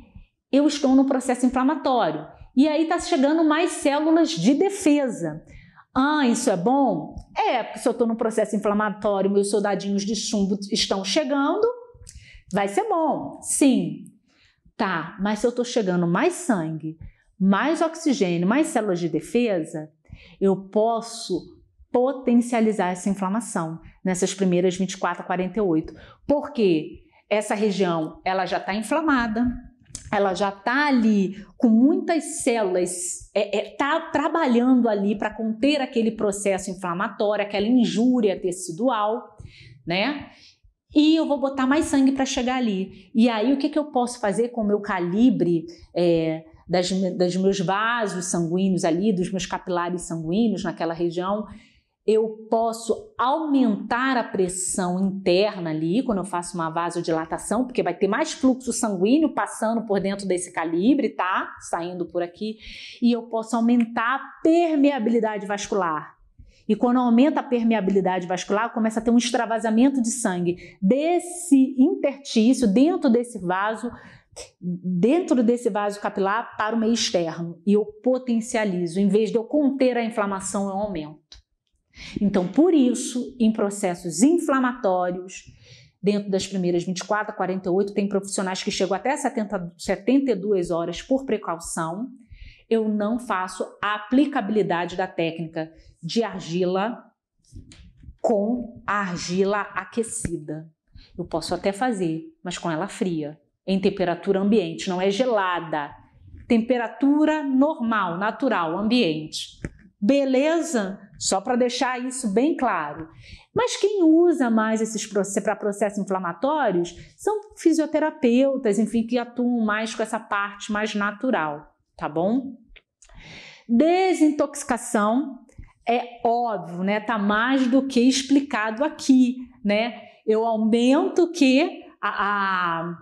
eu estou no processo inflamatório e aí está chegando mais células de defesa. Ah, isso é bom? É, porque se eu estou no processo inflamatório, meus soldadinhos de chumbo estão chegando, Vai ser bom, sim. Tá, mas se eu estou chegando mais sangue, mais oxigênio, mais células de defesa, eu posso potencializar essa inflamação nessas primeiras 24 a 48. Porque essa região ela já está inflamada, ela já está ali com muitas células, está é, é, tá trabalhando ali para conter aquele processo inflamatório, aquela injúria tecidual, né? E eu vou botar mais sangue para chegar ali. E aí, o que, que eu posso fazer com o meu calibre é, das, meus vasos sanguíneos ali, dos meus capilares sanguíneos naquela região? Eu posso aumentar a pressão interna ali quando eu faço uma vasodilatação, porque vai ter mais fluxo sanguíneo passando por dentro desse calibre, tá? Saindo por aqui. E eu posso aumentar a permeabilidade vascular. E quando aumenta a permeabilidade vascular, começa a ter um extravasamento de sangue desse intertício, dentro desse vaso, dentro desse vaso capilar para o meio externo. E eu potencializo, em vez de eu conter a inflamação, eu aumento. Então, por isso, em processos inflamatórios, dentro das primeiras 24 a 48, tem profissionais que chegam até 70, 72 horas por precaução. Eu não faço a aplicabilidade da técnica de argila com a argila aquecida. Eu posso até fazer, mas com ela fria, em temperatura ambiente, não é gelada. Temperatura normal, natural, ambiente. Beleza? Só para deixar isso bem claro. Mas quem usa mais esses para processos inflamatórios são fisioterapeutas, enfim, que atuam mais com essa parte mais natural, tá bom? Desintoxicação é óbvio, né? Tá mais do que explicado aqui, né? Eu aumento que a, a,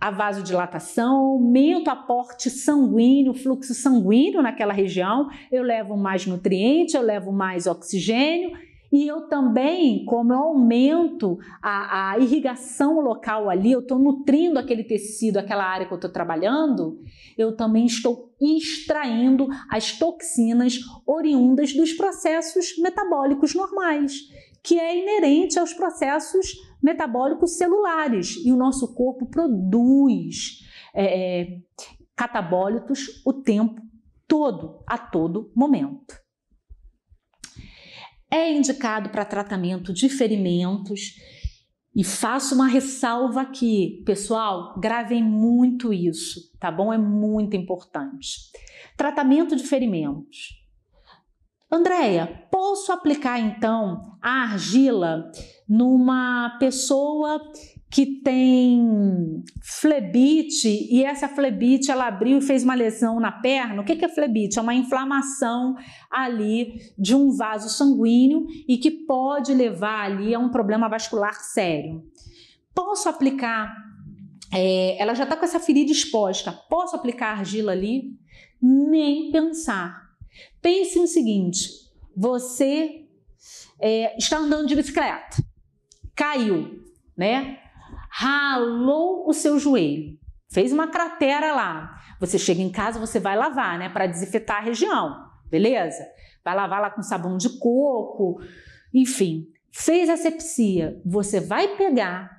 a vasodilatação, aumento o aporte sanguíneo, fluxo sanguíneo naquela região, eu levo mais nutriente, eu levo mais oxigênio e eu também, como eu aumento a, a irrigação local ali, eu estou nutrindo aquele tecido, aquela área que eu estou trabalhando, eu também estou extraindo as toxinas oriundas dos processos metabólicos normais, que é inerente aos processos metabólicos celulares. E o nosso corpo produz é, é catabólitos o tempo todo, a todo momento. É indicado para tratamento de ferimentos. E faço uma ressalva aqui, pessoal, gravem muito isso, tá bom? É muito importante. Tratamento de ferimentos. Andréia, posso aplicar então a argila numa pessoa que tem flebite e essa flebite ela abriu e fez uma lesão na perna. O que é flebite? É uma inflamação ali de um vaso sanguíneo e que pode levar ali a um problema vascular sério. Posso aplicar? É, ela já está com essa ferida exposta. Posso aplicar argila ali? Nem pensar. Pense no seguinte: você é, está andando de bicicleta, caiu, né? Ralou o seu joelho, fez uma cratera lá. Você chega em casa, você vai lavar, né, para desinfetar a região, beleza? Vai lavar lá com sabão de coco, enfim. Fez a sepsia, você vai pegar,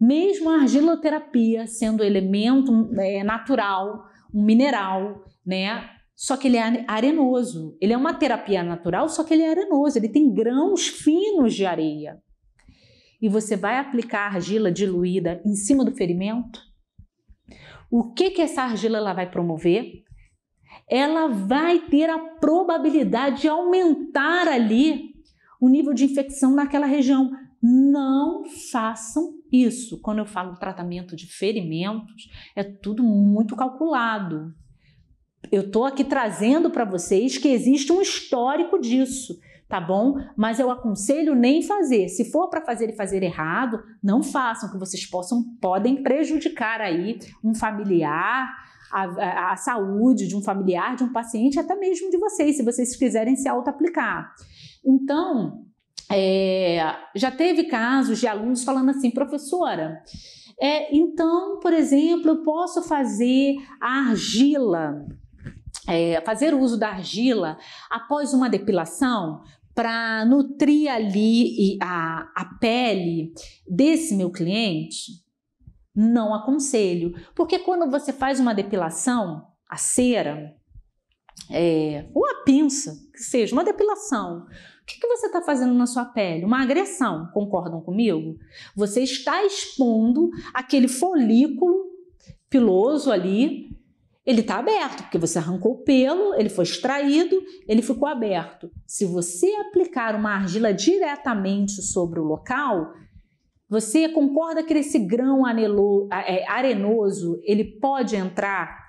mesmo a argiloterapia sendo elemento é, natural, um mineral, né? Só que ele é arenoso. Ele é uma terapia natural, só que ele é arenoso. Ele tem grãos finos de areia. E você vai aplicar argila diluída em cima do ferimento, o que que essa argila ela vai promover? Ela vai ter a probabilidade de aumentar ali o nível de infecção naquela região. Não façam isso. Quando eu falo tratamento de ferimentos, é tudo muito calculado. Eu estou aqui trazendo para vocês que existe um histórico disso tá bom? Mas eu aconselho nem fazer. Se for para fazer e fazer errado, não façam, que vocês possam podem prejudicar aí um familiar, a, a, a, saúde de um familiar, de um paciente, até mesmo de vocês, se vocês quiserem se auto-aplicar. Então, é, já teve casos de alunos falando assim, professora, é, então, por exemplo, eu posso fazer a argila, é, fazer uso da argila após uma depilação, para nutrir ali a, a pele desse meu cliente, não aconselho. Porque quando você faz uma depilação, a cera, é, ou a pinça, que seja, uma depilação, o que, que você está fazendo na sua pele? Uma agressão, concordam comigo? Você está expondo aquele folículo piloso ali ele está aberto, porque você arrancou o pelo, ele foi extraído, ele ficou aberto. Se você aplicar uma argila diretamente sobre o local, você concorda que esse grão anelo, é, arenoso ele pode entrar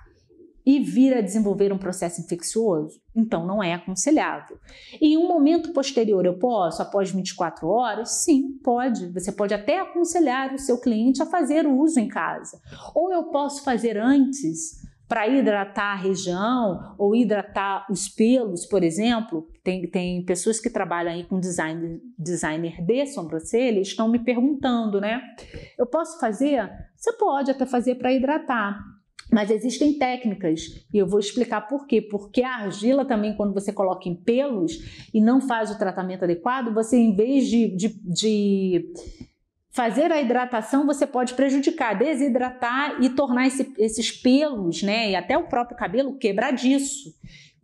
e vir a desenvolver um processo infeccioso? Então não é aconselhável. Em um momento posterior eu posso, após 24 horas? Sim, pode. Você pode até aconselhar o seu cliente a fazer o uso em casa. Ou eu posso fazer antes para hidratar a região ou hidratar os pelos, por exemplo. Tem, tem pessoas que trabalham aí com design, designer de sobrancelha estão me perguntando, né? Eu posso fazer? Você pode até fazer para hidratar. Mas existem técnicas e eu vou explicar por quê. Porque a argila também, quando você coloca em pelos e não faz o tratamento adequado, você em vez de, de, de fazer a hidratação você pode prejudicar, desidratar e tornar esse, esses pelos, né, e até o próprio cabelo quebradiço.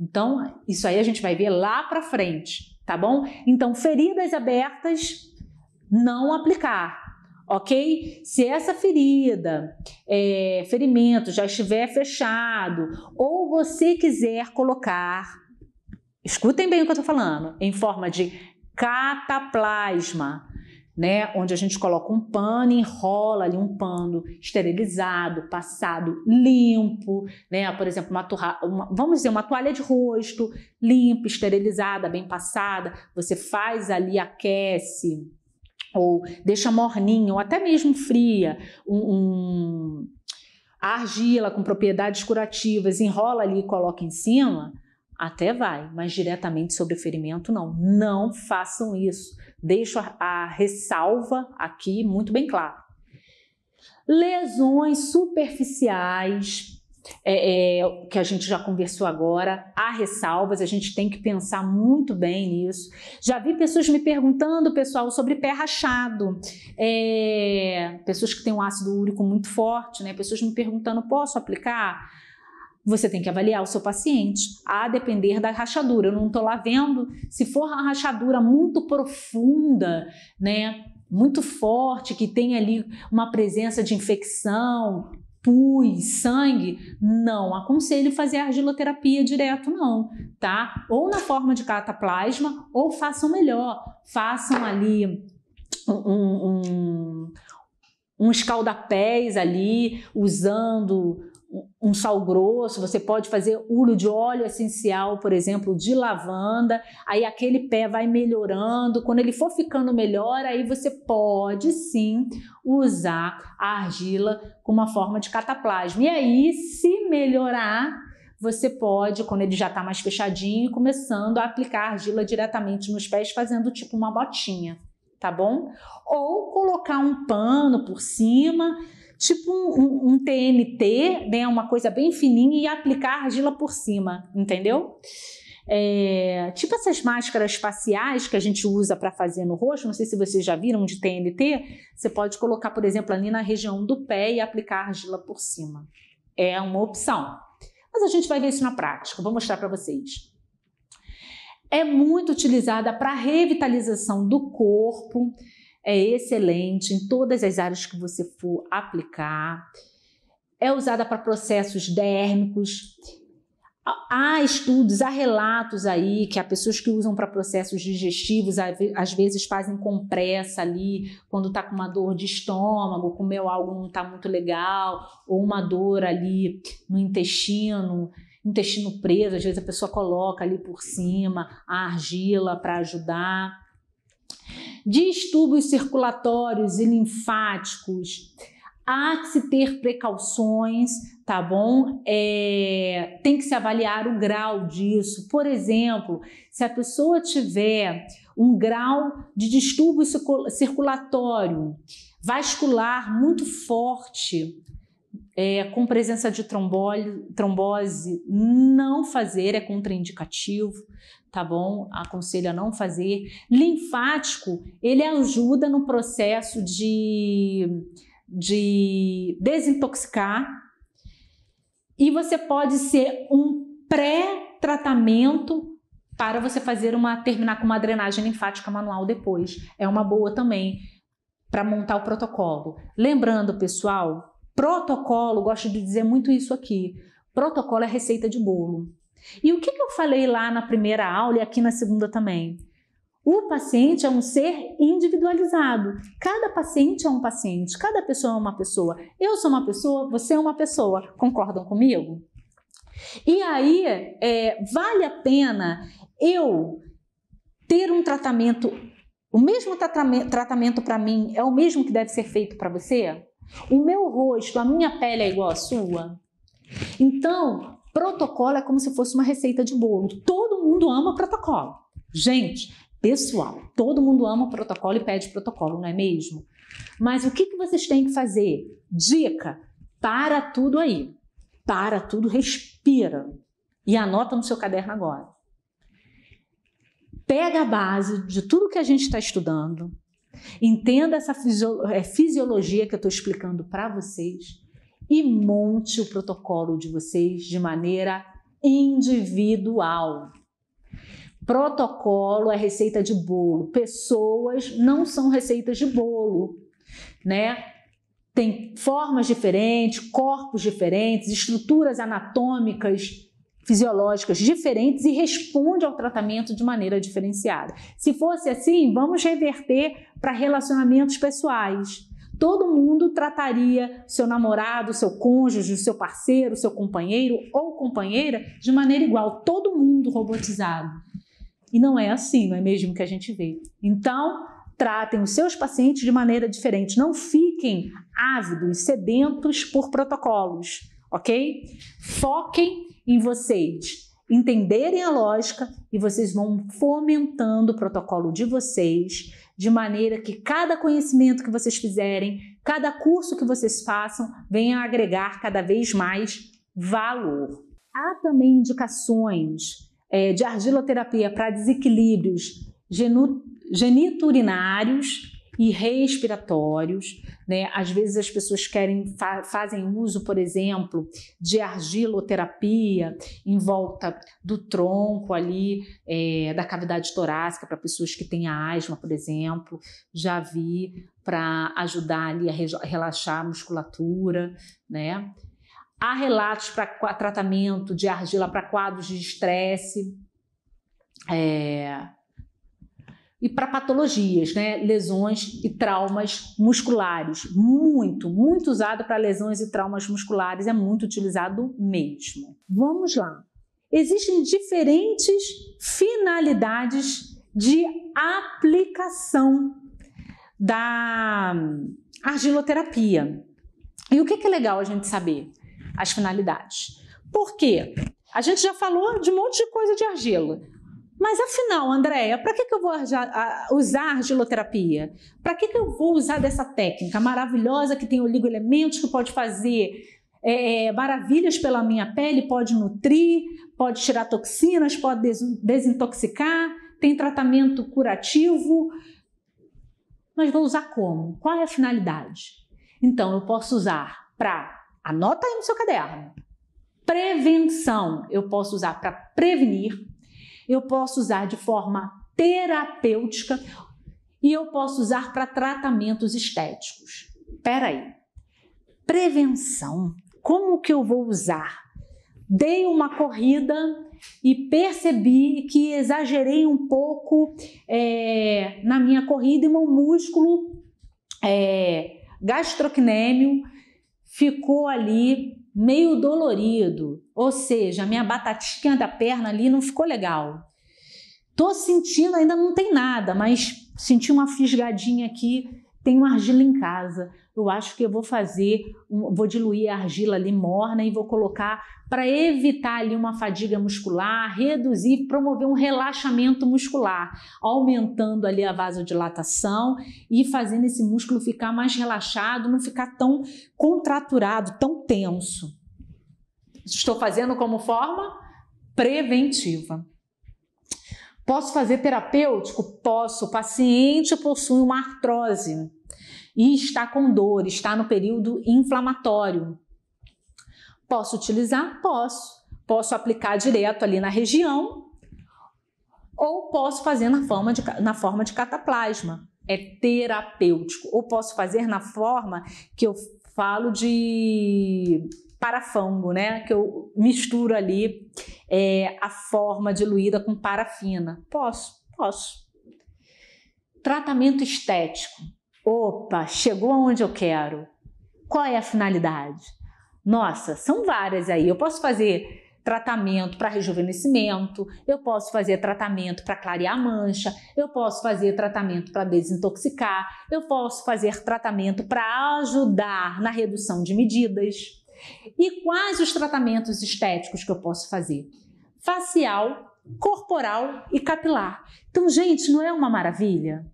Então, isso aí a gente vai ver lá para frente, tá bom? Então, feridas abertas, não aplicar, ok? Se essa ferida, é, ferimento já estiver fechado, ou você quiser colocar, escutem bem o que eu estou falando, em forma de cataplasma, né, onde a gente coloca um pano, enrola ali um pano esterilizado, passado, limpo, né, por exemplo, uma, uma, vamos dizer uma toalha de rosto limpa, esterilizada, bem passada, você faz ali aquece ou deixa morninha ou até mesmo fria, um, um a argila com propriedades curativas, enrola ali e coloca em cima, até vai, mas diretamente sobre o ferimento não. Não façam isso Deixo a, a ressalva aqui muito bem claro. Lesões superficiais, é, é, que a gente já conversou agora, há ressalvas, a gente tem que pensar muito bem nisso. Já vi pessoas me perguntando, pessoal, sobre pé rachado, é, pessoas que têm um ácido úrico muito forte, né? Pessoas me perguntando, posso aplicar? Você tem que avaliar o seu paciente, a depender da rachadura. Eu não estou lá vendo se for uma rachadura muito profunda, né, muito forte, que tem ali uma presença de infecção, pus, sangue, não aconselho fazer argiloterapia direto, não, tá? Ou na forma de cataplasma, ou façam melhor, façam ali um, um, um escaldapés ali, usando um sal grosso, você pode fazer uso de óleo essencial, por exemplo, de lavanda, aí aquele pé vai melhorando, quando ele for ficando melhor, aí você pode sim usar a argila com uma forma de cataplasma. E aí, se melhorar, você pode, quando ele já está mais fechadinho, começando a aplicar argila diretamente nos pés, fazendo tipo uma botinha, tá bom? Ou colocar um pano por cima tipo um, um, TNT, né, uma coisa bem fininha e aplicar argila por cima, entendeu? É, tipo essas máscaras faciais que a gente usa para fazer no rosto, não sei se vocês já viram de TNT, você pode colocar, por exemplo, ali na região do pé e aplicar argila por cima. É uma opção. Mas a gente vai ver isso na prática, vou mostrar para vocês. É muito utilizada para revitalização do corpo, é excelente em todas as áreas que você for aplicar. É usada para processos dérmicos. Há estudos, há relatos aí que há pessoas que usam para processos digestivos, às vezes fazem compressa ali quando está com uma dor de estômago, comeu algo não está muito legal, ou uma dor ali no intestino, intestino preso, às vezes a pessoa coloca ali por cima a argila para ajudar distúrbios circulatórios e linfáticos, há que se ter precauções, tá bom? É, tem que se avaliar o grau disso. Por exemplo, se a pessoa tiver um grau de distúrbio circulatório vascular muito forte, é, com presença de trombose, trombose, não fazer é contraindicativo tá bom? Aconselho a não fazer. Linfático, ele ajuda no processo de, de desintoxicar e você pode ser um pré-tratamento para você fazer uma terminar com uma drenagem linfática manual depois. É uma boa também para montar o protocolo. Lembrando, pessoal, protocolo, gosto de dizer muito isso aqui. Protocolo é receita de bolo. E o que, que eu falei lá na primeira aula e aqui na segunda também? O paciente é um ser individualizado. Cada paciente é um paciente, cada pessoa é uma pessoa. Eu sou uma pessoa, você é uma pessoa. Concordam comigo? E aí, é, vale a pena eu ter um tratamento, o mesmo tratamento, tratamento para mim é o mesmo que deve ser feito para você? O meu rosto, a minha pele é igual à sua? Então, Protocolo é como se fosse uma receita de bolo. Todo mundo ama protocolo. Gente, pessoal, todo mundo ama protocolo e pede protocolo, não é mesmo? Mas o que, que vocês têm que fazer? Dica: para tudo aí. Para tudo, respira. E anota no seu caderno agora. Pega a base de tudo que a gente está estudando, entenda essa é, fisiologia que eu estou explicando para vocês e monte o protocolo de vocês de maneira individual. Protocolo é receita de bolo, pessoas não são receitas de bolo, né? Tem formas diferentes, corpos diferentes, estruturas anatômicas, fisiológicas diferentes e responde ao tratamento de maneira diferenciada. Se fosse assim, vamos reverter para relacionamentos pessoais todo mundo trataria seu namorado, seu cônjuge, seu parceiro, seu companheiro ou companheira de maneira igual, todo mundo robotizado. E não é assim, não é mesmo que a gente vê. Então, tratem os seus pacientes de maneira diferente, não fiquem ávidos, sedentos por protocolos, ok? Foquem em vocês entenderem a lógica e vocês vão fomentando o protocolo de vocês de maneira que cada conhecimento que vocês fizerem, cada curso que vocês façam, venha agregar cada vez mais valor. Há também indicações é, de argiloterapia para desequilíbrios geniturinários e respiratórios, né? Às vezes as pessoas querem fa fazem uso, por exemplo, de argiloterapia em volta do tronco ali é, da cavidade torácica para pessoas que têm asma, por exemplo. Já vi para ajudar ali a relaxar a musculatura, né? Há relatos para tratamento de argila para quadros de estresse. É, e para patologias, né? lesões e traumas musculares. Muito, muito usado para lesões e traumas musculares, é muito utilizado mesmo. Vamos lá. Existem diferentes finalidades de aplicação da argiloterapia. E o que é legal a gente saber? As finalidades. Por quê? A gente já falou de um monte de coisa de argila. Mas afinal, Andréia, para que, que eu vou usar argiloterapia? Para que, que eu vou usar dessa técnica maravilhosa que tem oligoelementos, que pode fazer é, é maravilhas pela minha pele, pode nutrir, pode tirar toxinas, pode desintoxicar, tem tratamento curativo. Mas vou usar como? Qual é a finalidade? Então, eu posso usar para, anota aí no seu caderno, prevenção. Eu posso usar para prevenir eu posso usar de forma terapêutica e eu posso usar para tratamentos estéticos. Espera aí. Prevenção. Como que eu vou usar? Dei uma corrida e percebi que exagerei um pouco é, na minha corrida e meu músculo é, gastrocnêmio ficou ali meio dolorido, ou seja, minha batatinha da perna ali não ficou legal. Tô sentindo, ainda não tem nada, mas senti uma fisgadinha aqui, uma argila em casa. Eu acho que eu vou fazer, vou diluir a argila ali morna e vou colocar para evitar ali uma fadiga muscular, reduzir, promover um relaxamento muscular, aumentando ali a vasodilatação e fazendo esse músculo ficar mais relaxado, não ficar tão contraturado, tão tenso. Estou fazendo como forma preventiva. Posso fazer terapêutico? Posso. O paciente possui uma artrose e está com dor, está no período inflamatório. Posso utilizar? Posso. Posso aplicar direto ali na região ou posso fazer na forma de, na forma de cataplasma. É terapêutico. Ou posso fazer na forma que eu falo de parafango, né? Que eu misturo ali é, a forma diluída com parafina. Posso, posso. Tratamento estético. Opa, chegou aonde eu quero. Qual é a finalidade? Nossa, são várias aí. Eu posso fazer tratamento para rejuvenescimento, eu posso fazer tratamento para clarear a mancha, eu posso fazer tratamento para desintoxicar, eu posso fazer tratamento para ajudar na redução de medidas. E quais os tratamentos estéticos que eu posso fazer? Facial, corporal e capilar. Então, gente, não é uma maravilha?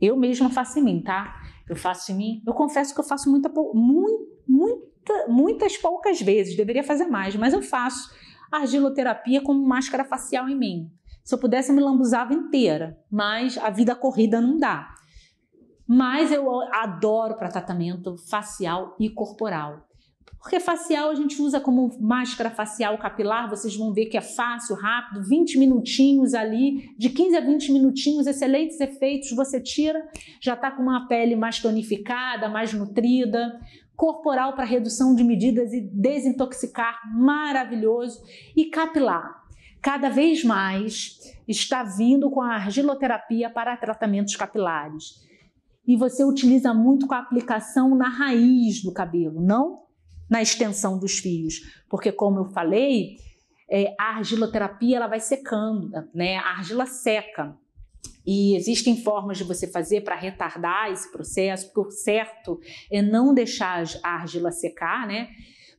Eu mesma faço em mim, tá? Eu faço em mim. Eu confesso que eu faço muita, muita, muitas poucas vezes. Deveria fazer mais, mas eu faço argiloterapia como máscara facial em mim. Se eu pudesse, eu me lambuzava inteira, mas a vida corrida não dá. Mas eu adoro para tratamento facial e corporal. Porque facial a gente usa como máscara facial capilar, vocês vão ver que é fácil, rápido, 20 minutinhos ali, de 15 a 20 minutinhos, excelentes efeitos, você tira, já está com uma pele mais tonificada, mais nutrida, corporal para redução de medidas e desintoxicar, maravilhoso, e capilar. Cada vez mais está vindo com a argiloterapia para tratamentos capilares. E você utiliza muito com a aplicação na raiz do cabelo, não na extensão dos fios, porque como eu falei, é, a argiloterapia ela vai secando, né? A argila seca. E existem formas de você fazer para retardar esse processo, porque o certo é não deixar a argila secar, né?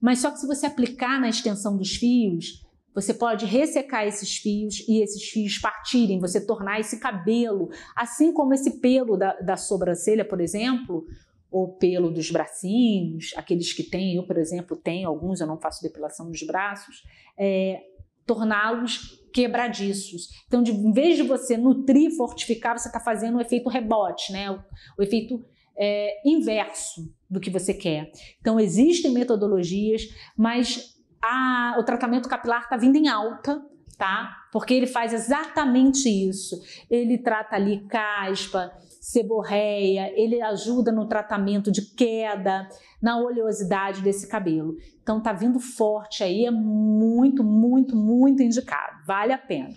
Mas só que se você aplicar na extensão dos fios, você pode ressecar esses fios e esses fios partirem, você tornar esse cabelo, assim como esse pelo da, da sobrancelha, por exemplo, ou pelo dos bracinhos, aqueles que têm, eu, por exemplo, tenho alguns, eu não faço depilação nos braços, é, torná-los quebradiços. Então, de, em vez de você nutrir, fortificar, você está fazendo o efeito rebote, né? o, o efeito é, inverso do que você quer. Então, existem metodologias, mas a, o tratamento capilar está vindo em alta, tá? Porque ele faz exatamente isso. Ele trata ali caspa, seborreia, ele ajuda no tratamento de queda, na oleosidade desse cabelo. Então tá vindo forte aí, é muito, muito, muito indicado. Vale a pena.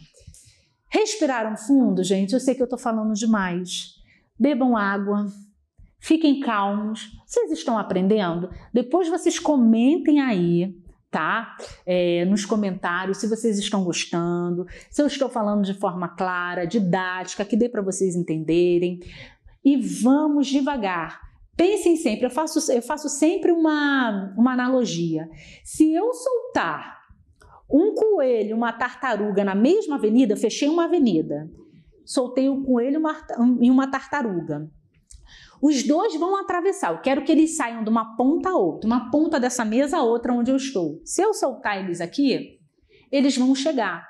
Respiraram fundo, gente? Eu sei que eu tô falando demais. Bebam água, fiquem calmos. Vocês estão aprendendo? Depois vocês comentem aí tá? É, nos comentários se vocês estão gostando, se eu estou falando de forma clara, didática, que dê para vocês entenderem. E vamos devagar. Pensem sempre, eu faço, eu faço sempre uma, uma analogia. Se eu soltar um coelho uma tartaruga na mesma avenida, fechei uma avenida, soltei um coelho e uma tartaruga. Os dois vão atravessar. Eu quero que eles saiam de uma ponta a outra, uma ponta dessa mesa a outra onde eu estou. Se eu soltar eles aqui, eles vão chegar.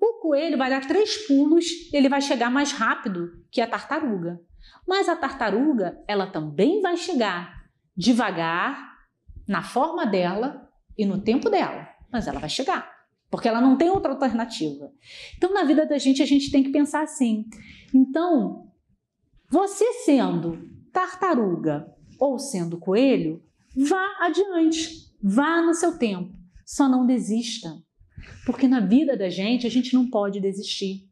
O coelho vai dar três pulos, ele vai chegar mais rápido que a tartaruga. Mas a tartaruga, ela também vai chegar devagar, na forma dela e no tempo dela. Mas ela vai chegar, porque ela não tem outra alternativa. Então, na vida da gente, a gente tem que pensar assim. Então, Você sendo tartaruga ou sendo coelho, vá adiante, vá no seu tempo, só não desista. Porque na vida da gente a gente não pode desistir.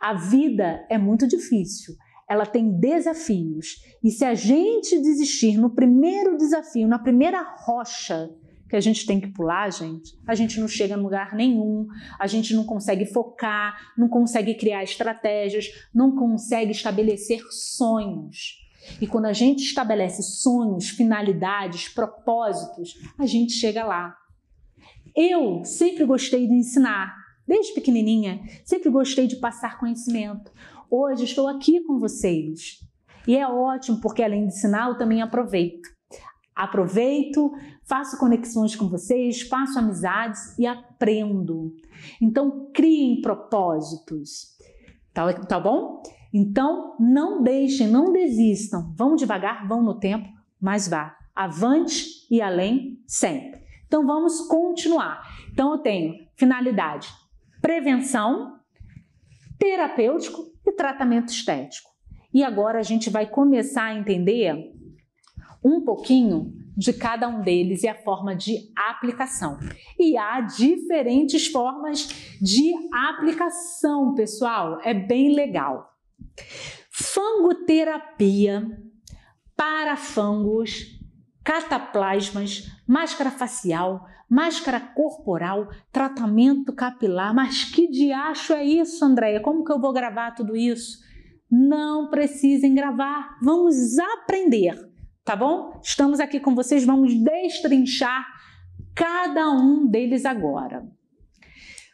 A vida é muito difícil, ela tem desafios. E se a gente desistir no primeiro desafio, na primeira rocha que a gente tem que pular, gente, a gente não chega em lugar nenhum, a gente não consegue focar, não consegue criar estratégias, não consegue estabelecer sonhos. E quando a gente estabelece sonhos, finalidades, propósitos, a gente chega lá. Eu sempre gostei de ensinar, desde pequenininha, sempre gostei de passar conhecimento. Hoje estou aqui com vocês. E é ótimo porque além de ensinar, eu também aproveito. Aproveito, faço conexões com vocês, faço amizades e aprendo. Então, criem propósitos. Tá, tá bom? Então, não deixem, não desistam. Vão devagar, vão no tempo, mas vá. Avante e além sempre. Então, vamos continuar. Então, eu tenho finalidade: prevenção, terapêutico e tratamento estético. E agora a gente vai começar a entender um pouquinho de cada um deles e a forma de aplicação. E há diferentes formas de aplicação, pessoal, é bem legal. Fangoterapia para fungos, cataplasmas, máscara facial, máscara corporal, tratamento capilar. Mas que diacho é isso, Andréia? Como que eu vou gravar tudo isso? Não precisem gravar, vamos aprender tá bom? Estamos aqui com vocês, vamos destrinchar cada um deles agora.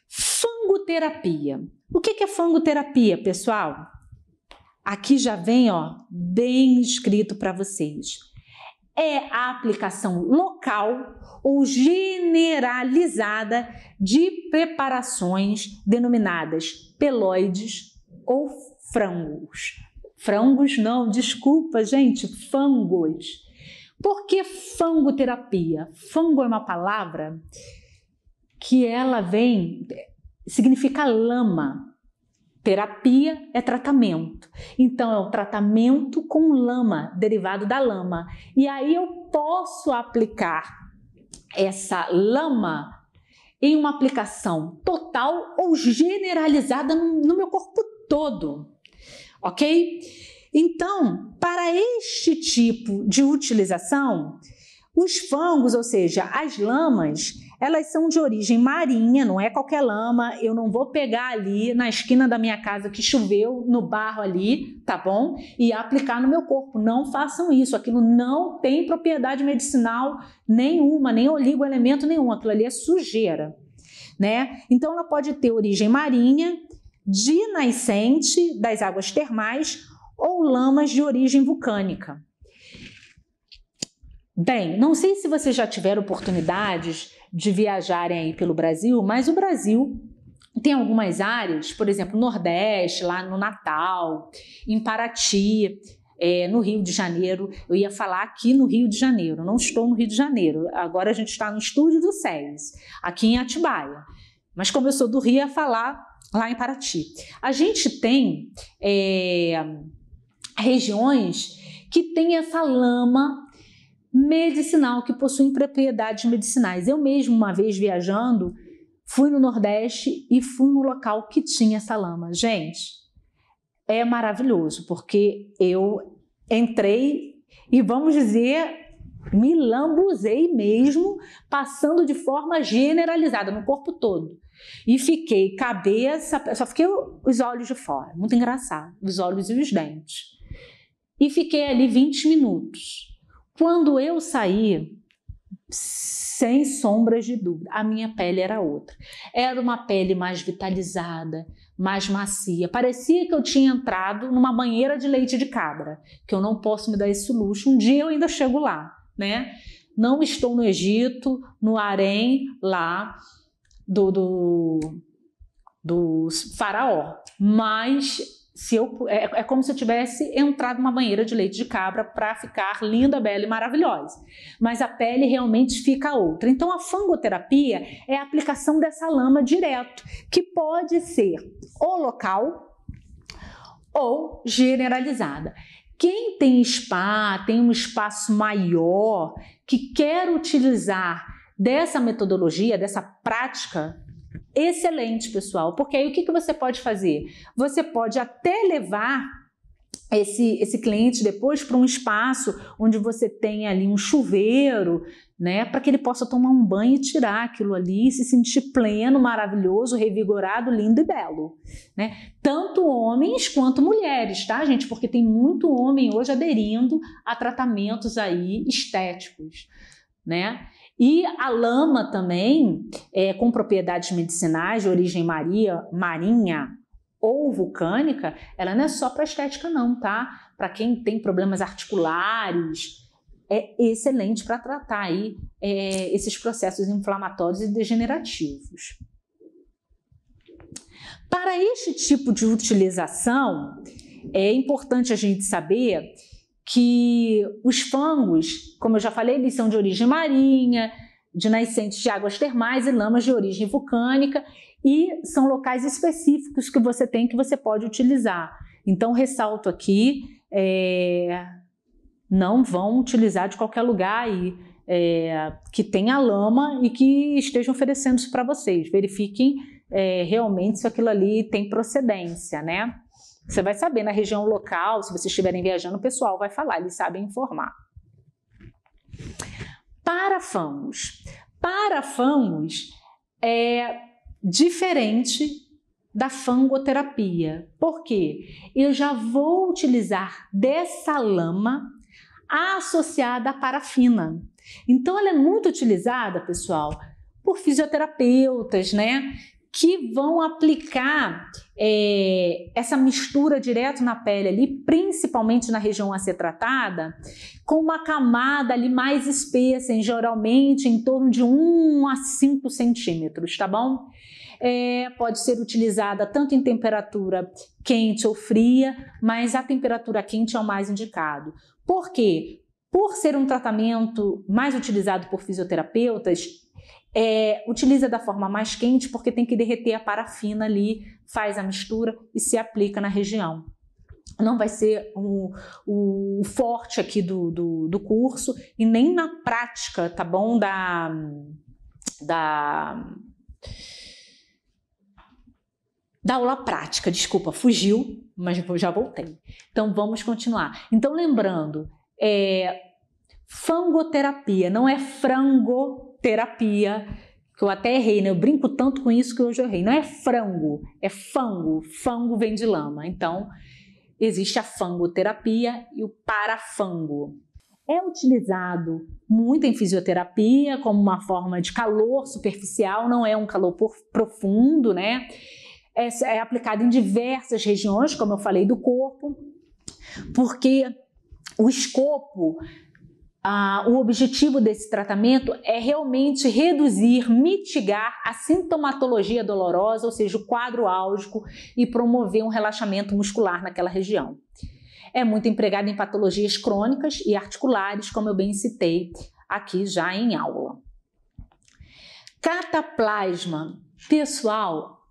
Fangoterapia. O que é fangoterapia, pessoal? Aqui já vem, ó, bem escrito para vocês. É a aplicação local ou generalizada de preparações denominadas peloides ou frangos. Frangos não, desculpa, gente, fangos. Por que fangoterapia? Fango é uma palavra que ela vem, significa lama. Terapia é tratamento. Então, é o tratamento com lama, derivado da lama. E aí eu posso aplicar essa lama em uma aplicação total ou generalizada no meu corpo todo ok? Então, para este tipo de utilização, os fungos, ou seja, as lamas, elas são de origem marinha, não é qualquer lama. Eu não vou pegar ali na esquina da minha casa que choveu no barro ali, tá bom? E aplicar no meu corpo. Não façam isso. Aquilo não tem propriedade medicinal nenhuma, nem oligoelemento nenhum. Aquilo ali é sujeira, né? Então ela pode ter origem marinha de nascente das águas termais ou lamas de origem vulcânica. Bem, não sei se vocês já tiveram oportunidades de viajarem aí pelo Brasil, mas o Brasil tem algumas áreas, por exemplo, Nordeste, lá no Natal, em Paraty, é, no Rio de Janeiro. Eu ia falar aqui no Rio de Janeiro, não estou no Rio de Janeiro. Agora a gente está no estúdio do SES, aqui em Atibaia. Mas como eu sou do Rio, ia falar lá em Paraty. A gente tem é, regiões que têm essa lama medicinal, que possuem propriedades medicinais. Eu mesmo, uma vez viajando, fui no Nordeste e fui no local que tinha essa lama. Gente, é maravilhoso, porque eu entrei e vamos dizer me lambuzei mesmo, passando de forma generalizada no corpo todo. E fiquei cabeça, só fiquei os olhos de fora, muito engraçado, os olhos e os dentes. E fiquei ali 20 minutos. Quando eu saí, sem sombras de dúvida, a minha pele era outra. Era uma pele mais vitalizada, mais macia. Parecia que eu tinha entrado numa banheira de leite de cabra, que eu não posso me dar esse luxo. Um dia eu ainda chego lá, né? Não estou no Egito, no harém lá, do, do, do faraó. Mas se eu, é, é, como se eu tivesse entrado numa banheira de leite de cabra para ficar linda, bela e maravilhosa. Mas a pele realmente fica outra. Então a fangoterapia é a aplicação dessa lama direto, que pode ser ou local ou generalizada. Quem tem spa, tem um espaço maior, que quer utilizar dessa metodologia, dessa prática, excelente, pessoal. Porque aí o que, que você pode fazer? Você pode até levar esse, esse cliente depois para um espaço onde você tem ali um chuveiro, né, para que ele possa tomar um banho e tirar aquilo ali, se sentir pleno, maravilhoso, revigorado, lindo e belo, né? Tanto homens quanto mulheres, tá, gente? Porque tem muito homem hoje aderindo a tratamentos aí estéticos, né? E a lama também, é, com propriedades medicinais de origem maria, marinha ou vulcânica, ela não é só para estética não, tá? Para quem tem problemas articulares, é excelente para tratar aí é, esses processos inflamatórios e degenerativos. Para este tipo de utilização, é importante a gente saber que os fungos, como eu já falei, eles são de origem marinha, de nascentes de águas termais e lamas de origem vulcânica e são locais específicos que você tem que você pode utilizar. Então, ressalto aqui, é, não vão utilizar de qualquer lugar aí é, que tenha lama e que estejam oferecendo isso para vocês. Verifiquem é, realmente se aquilo ali tem procedência, né? Você vai saber na região local, se vocês estiverem viajando, o pessoal vai falar, eles sabem informar. Para fungos. Para fungos é diferente da fangoterapia. Por quê? Eu já vou utilizar dessa lama associada à parafina. Então ela é muito utilizada, pessoal, por fisioterapeutas, né? Que vão aplicar é, essa mistura direto na pele ali, principalmente na região a ser tratada, com uma camada ali mais espessa, geralmente em torno de 1 a 5 centímetros, tá bom? É, pode ser utilizada tanto em temperatura quente ou fria, mas a temperatura quente é o mais indicado. Por quê? Por ser um tratamento mais utilizado por fisioterapeutas, é, utiliza da forma mais quente porque tem que derreter a parafina ali, faz a mistura e se aplica na região. Não vai ser o, forte aqui do, do, do curso e nem na prática, tá bom? Da, da, da aula prática, desculpa, fugiu, mas já voltei. Então vamos continuar. Então, lembrando, é, fangoterapia não é frango terapia, que eu até errei, né? Eu brinco tanto com isso que hoje eu errei. Não é frango, é fango. Fango vem de lama. Então, existe a fangoterapia e o parafango. É utilizado muito em fisioterapia como uma forma de calor superficial, não é um calor profundo, né? É, é aplicado em diversas regiões, como eu falei, do corpo, porque o escopo ah, o objetivo desse tratamento é realmente reduzir, mitigar a sintomatologia dolorosa, ou seja, o quadro álgico, e promover um relaxamento muscular naquela região. É muito empregado em patologias crônicas e articulares, como eu bem citei aqui já em aula. Cataplasma. Pessoal,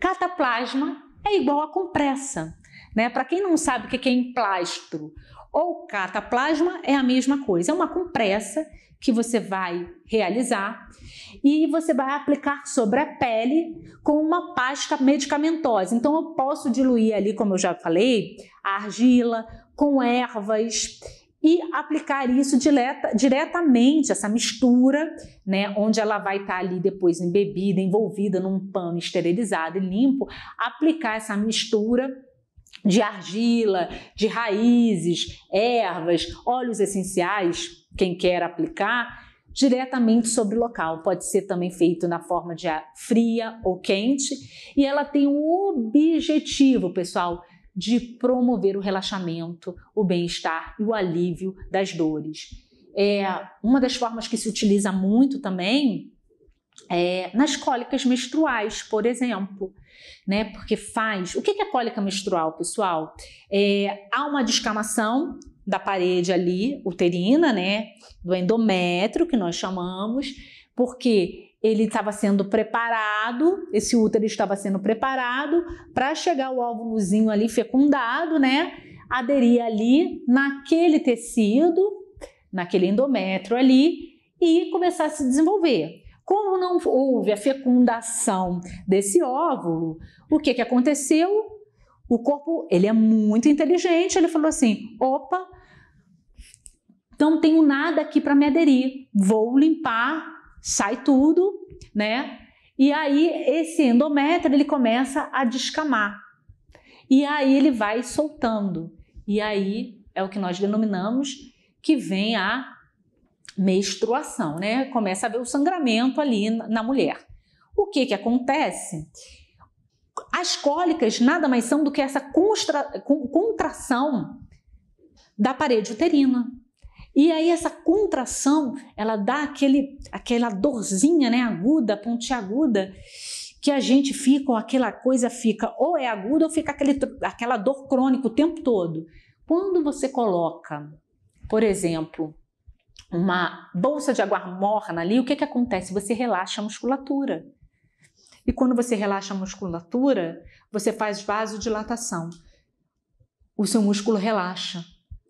cataplasma é igual a compressa. Né? Para quem não sabe o que é emplastro ou cataplasma é a mesma coisa, é uma compressa que você vai realizar e você vai aplicar sobre a pele com uma pasta medicamentosa. Então eu posso diluir ali, como eu já falei, argila com ervas e aplicar isso direta, diretamente, essa mistura, né, onde ela vai estar ali depois embebida, envolvida num pano esterilizado e limpo, aplicar essa mistura de argila, de raízes, ervas, óleos essenciais, quem quer aplicar, diretamente sobre o local. Pode ser também feito na forma de fria ou quente. E ela tem o objetivo, pessoal, de promover o relaxamento, o bem-estar e o alívio das dores. É uma das formas que se utiliza muito também é nas cólicas menstruais, por exemplo né? Porque faz. O que é cólica menstrual, pessoal? É, há uma descamação da parede ali, uterina, né? Do endométrio, que nós chamamos, porque ele estava sendo preparado, esse útero estava sendo preparado para chegar o óvulozinho ali fecundado, né? Aderir ali naquele tecido, naquele endométrio ali e começar a se desenvolver. Como não houve a fecundação desse óvulo, o que, que aconteceu? O corpo, ele é muito inteligente, ele falou assim: opa, não tenho nada aqui para me aderir, vou limpar, sai tudo, né? E aí esse endométrio ele começa a descamar. E aí ele vai soltando. E aí é o que nós denominamos que vem a menstruação, né? Começa a ver o sangramento ali na mulher. O que que acontece? As cólicas nada mais são do que essa contração da parede uterina. E aí essa contração, ela dá aquele, aquela dorzinha, né, aguda, pontiaguda, que a gente fica, ou aquela coisa fica, ou é aguda ou fica aquele, aquela dor crônica o tempo todo. Quando você coloca, por exemplo, uma bolsa de água morna ali, o que, que acontece? Você relaxa a musculatura. E quando você relaxa a musculatura, você faz vasodilatação. O seu músculo relaxa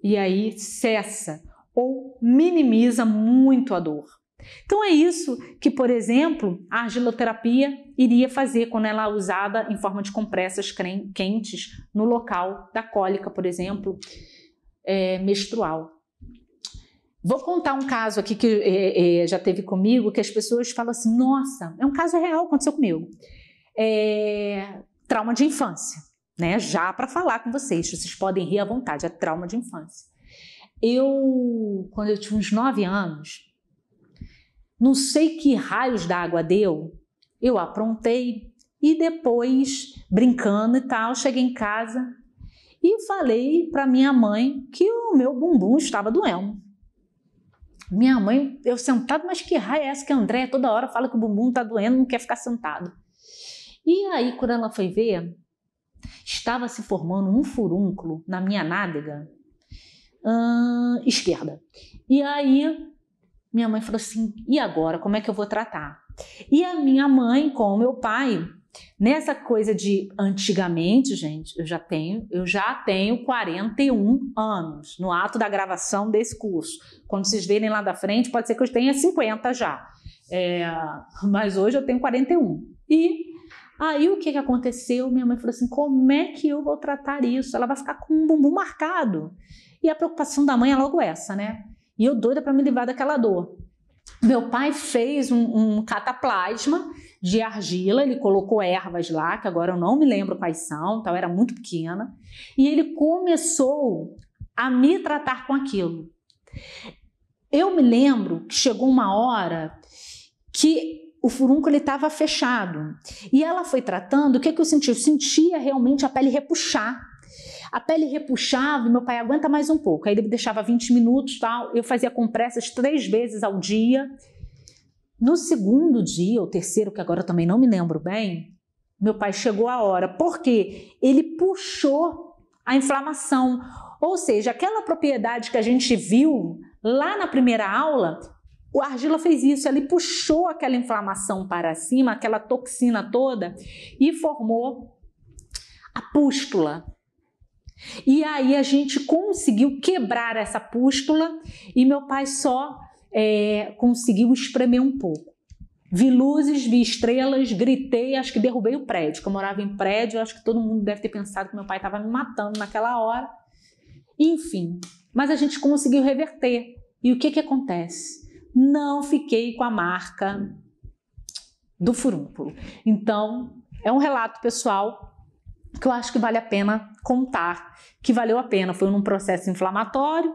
e aí cessa ou minimiza muito a dor. Então é isso que, por exemplo, a argiloterapia iria fazer quando ela é usada em forma de compressas quentes no local da cólica, por exemplo, é, menstrual. Vou contar um caso aqui que é, é, já teve comigo, que as pessoas falam assim: nossa, é um caso real, aconteceu comigo. É, trauma de infância, né? Já para falar com vocês, vocês podem rir à vontade, é trauma de infância. Eu, quando eu tinha uns 9 anos, não sei que raios d'água deu, eu aprontei e depois, brincando e tal, cheguei em casa e falei para minha mãe que o meu bumbum estava doendo. Minha mãe, eu sentado, mas que raio é essa que a André toda hora fala que o bumbum está doendo, não quer ficar sentado. E aí, quando ela foi ver, estava se formando um furúnculo na minha nádega esquerda. E aí minha mãe falou assim: e agora? Como é que eu vou tratar? E a minha mãe, com o meu pai, nessa coisa de antigamente, gente, eu já tenho, eu já tenho 41 anos no ato da gravação desse curso. Quando vocês verem lá da frente, pode ser que eu tenha 50 já. É, mas hoje eu tenho 41. E aí o que, que aconteceu? Minha mãe falou assim: como é que eu vou tratar isso? Ela vai ficar com um bumbum marcado. E a preocupação da mãe é logo essa, né? E eu doida para me livrar daquela dor. Meu pai fez um, um, cataplasma de argila, ele colocou ervas lá, que agora eu não me lembro quais são, tal, era muito pequena, e ele começou a me tratar com aquilo. Eu me lembro que chegou uma hora que o furúnculo estava fechado e ela foi tratando. O que, que eu senti? Eu sentia realmente a pele repuxar. A pele repuxava meu pai aguenta mais um pouco. Aí ele deixava 20 minutos, tal. Eu fazia compressas três vezes ao dia. No segundo dia, ou terceiro, que agora também não me lembro bem, meu pai chegou a hora, porque ele puxou a inflamação. Ou seja, aquela propriedade que a gente viu lá na primeira aula, o argila fez isso, ele puxou aquela inflamação para cima, aquela toxina toda e formou a pústula. E aí a gente conseguiu quebrar essa pústula e meu pai só é, conseguiu espremer um pouco. Vi luzes, vi estrelas, gritei, acho que derrubei o prédio. Que eu morava em prédio, acho que todo mundo deve ter pensado que meu pai estava me matando naquela hora. Enfim, mas a gente conseguiu reverter. E o que, que acontece? Não fiquei com a marca do furúnculo. Então, é um relato pessoal que eu acho que vale a pena contar, que valeu a pena. Foi num processo inflamatório,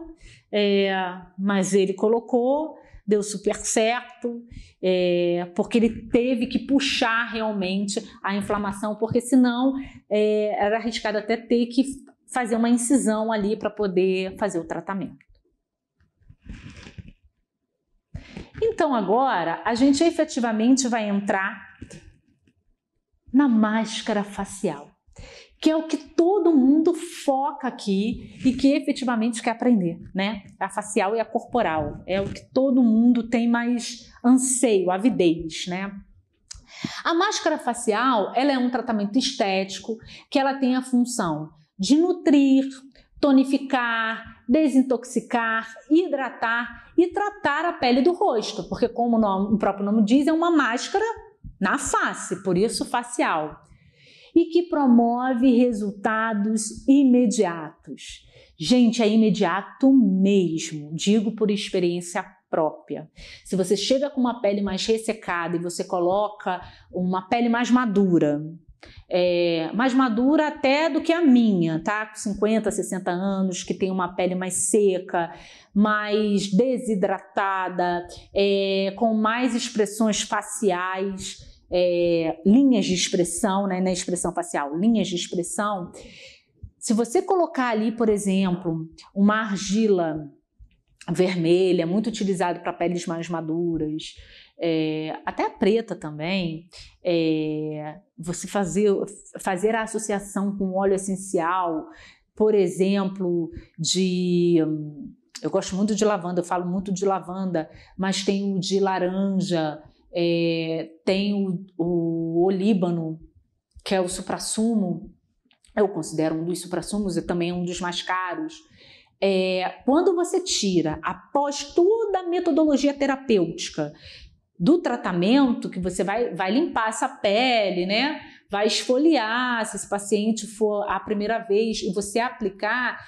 é, mas ele colocou, deu super certo, é, porque ele teve que puxar realmente a inflamação, porque senão é, era arriscado até ter que fazer uma incisão ali para poder fazer o tratamento. Então agora a gente efetivamente vai entrar na máscara facial que é o que todo mundo foca aqui e que efetivamente quer aprender, né? A facial e a corporal. É o que todo mundo tem mais anseio, avidez, né? A máscara facial, ela é um tratamento estético que ela tem a função de nutrir, tonificar, desintoxicar, hidratar e tratar a pele do rosto, porque como o, nome, o próprio nome diz, é uma máscara na face, por isso facial e que promove resultados imediatos. Gente, é imediato mesmo, digo por experiência própria. Se você chega com uma pele mais ressecada e você coloca uma pele mais madura, é, mais madura até do que a minha, tá? Com 50, 60 anos, que tem uma pele mais seca, mais desidratada, é, com mais expressões faciais é, linhas de expressão, né, na expressão facial, linhas de expressão. Se você colocar ali, por exemplo, uma argila vermelha, muito utilizado para peles mais maduras, é, até a preta também, é, você fazer, fazer a associação com óleo essencial, por exemplo, de. Eu gosto muito de lavanda, eu falo muito de lavanda, mas tem o de laranja, é, tem o, o olíbano, que é o suprassumo, eu considero um dos suprassumos e também um dos mais caros. É, quando você tira, após toda a metodologia terapêutica do tratamento, que você vai, vai limpar essa pele, né? Vai esfoliar, se esse paciente for a primeira vez e você aplicar,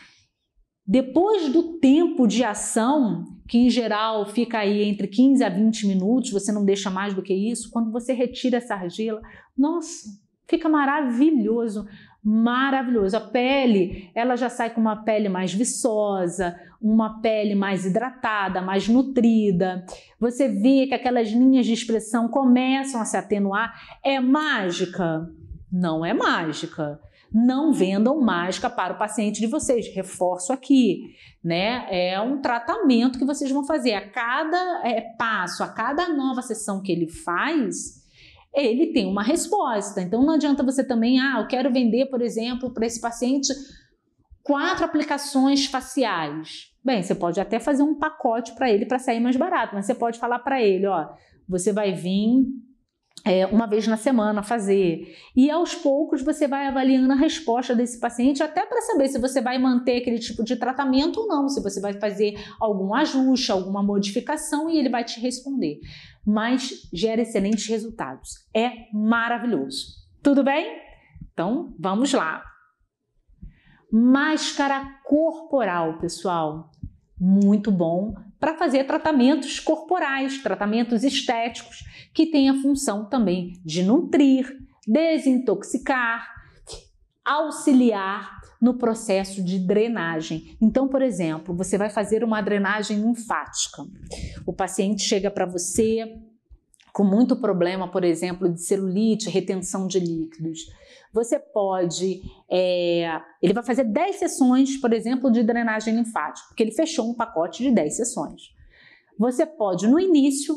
depois do tempo de ação, que em geral fica aí entre 15 a 20 minutos, você não deixa mais do que isso, quando você retira essa argila, nossa, fica maravilhoso, maravilhoso. A pele, ela já sai com uma pele mais viçosa, uma pele mais hidratada, mais nutrida. Você vê que aquelas linhas de expressão começam a se atenuar. É mágica? Não é mágica não vendam mágica para o paciente de vocês. Reforço aqui, né? É um tratamento que vocês vão fazer. A cada é, passo, a cada nova sessão que ele faz, ele tem uma resposta. Então não adianta você também, ah, eu quero vender, por exemplo, para esse paciente quatro aplicações faciais. Bem, você pode até fazer um pacote para ele para sair mais barato, mas você pode falar para ele, ó, você vai vir é, uma vez na semana fazer. E aos poucos você vai avaliando a resposta desse paciente, até para saber se você vai manter aquele tipo de tratamento ou não, se você vai fazer algum ajuste, alguma modificação e ele vai te responder. Mas gera excelentes resultados. É maravilhoso. Tudo bem? Então vamos lá. Máscara corporal, pessoal. Muito bom para fazer tratamentos corporais, tratamentos estéticos, que têm a função também de nutrir, desintoxicar, auxiliar no processo de drenagem. Então, por exemplo, você vai fazer uma drenagem linfática. O paciente chega para você com muito problema, por exemplo, de celulite, retenção de líquidos. Você pode. É, ele vai fazer 10 sessões, por exemplo, de drenagem linfática, porque ele fechou um pacote de 10 sessões. Você pode, no início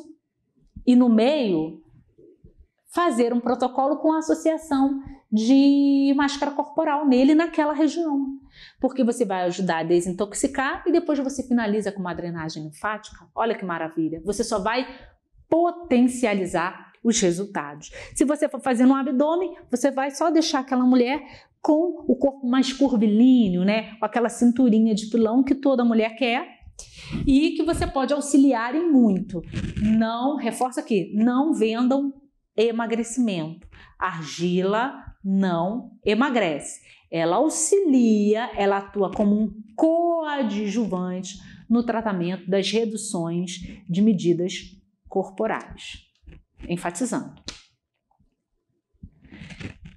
e no meio, fazer um protocolo com associação de máscara corporal nele naquela região. Porque você vai ajudar a desintoxicar e depois você finaliza com uma drenagem linfática. Olha que maravilha! Você só vai potencializar os resultados. Se você for fazer no abdômen, você vai só deixar aquela mulher com o corpo mais curvilíneo, né? Com aquela cinturinha de pilão que toda mulher quer e que você pode auxiliar em muito. Não, reforça aqui, não vendam emagrecimento. Argila não emagrece. Ela auxilia, ela atua como um coadjuvante no tratamento das reduções de medidas corporais enfatizando.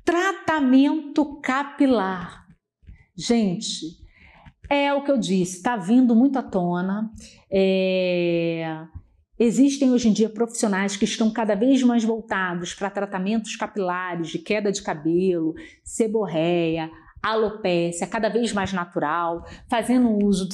Tratamento capilar. Gente, é o que eu disse, está vindo muito à tona. É... Existem hoje em dia profissionais que estão cada vez mais voltados para tratamentos capilares de queda de cabelo, seborreia, alopécia cada vez mais natural, fazendo uso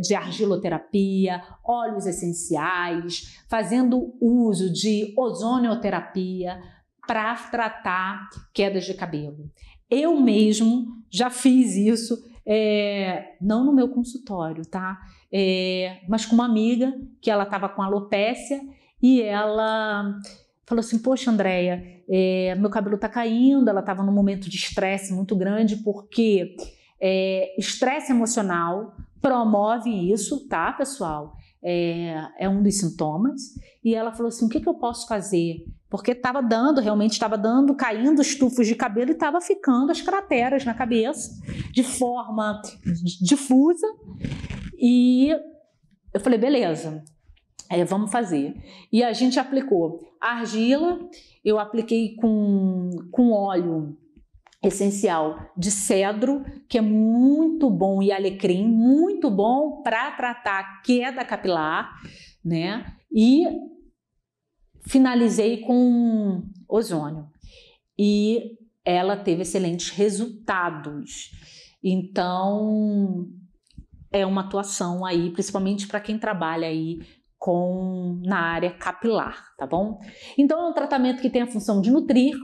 de argiloterapia, óleos essenciais, fazendo uso de ozonioterapia para tratar quedas de cabelo. eu mesmo já fiz isso, é, não no meu consultório, tá? É, mas com uma amiga que ela estava com alopécia e ela falou assim: Poxa, Andréia, é, meu cabelo está caindo. Ela estava num momento de estresse muito grande, porque é, estresse emocional promove isso, tá, pessoal? É, é, um dos sintomas. E ela falou assim: o que, que eu posso fazer? Porque estava dando, realmente estava dando, caindo os tufos de cabelo e estava ficando as crateras na cabeça de forma difusa. E eu falei: beleza, é, vamos fazer. E a gente aplicou argila, eu apliquei com, com óleo essencial de cedro, que é muito bom, e alecrim, muito bom para tratar queda capilar, né? E finalizei com ozônio. E ela teve excelentes resultados. Então, é uma atuação aí, principalmente para quem trabalha aí com na área capilar, tá bom? Então é um tratamento que tem a função de nutrir,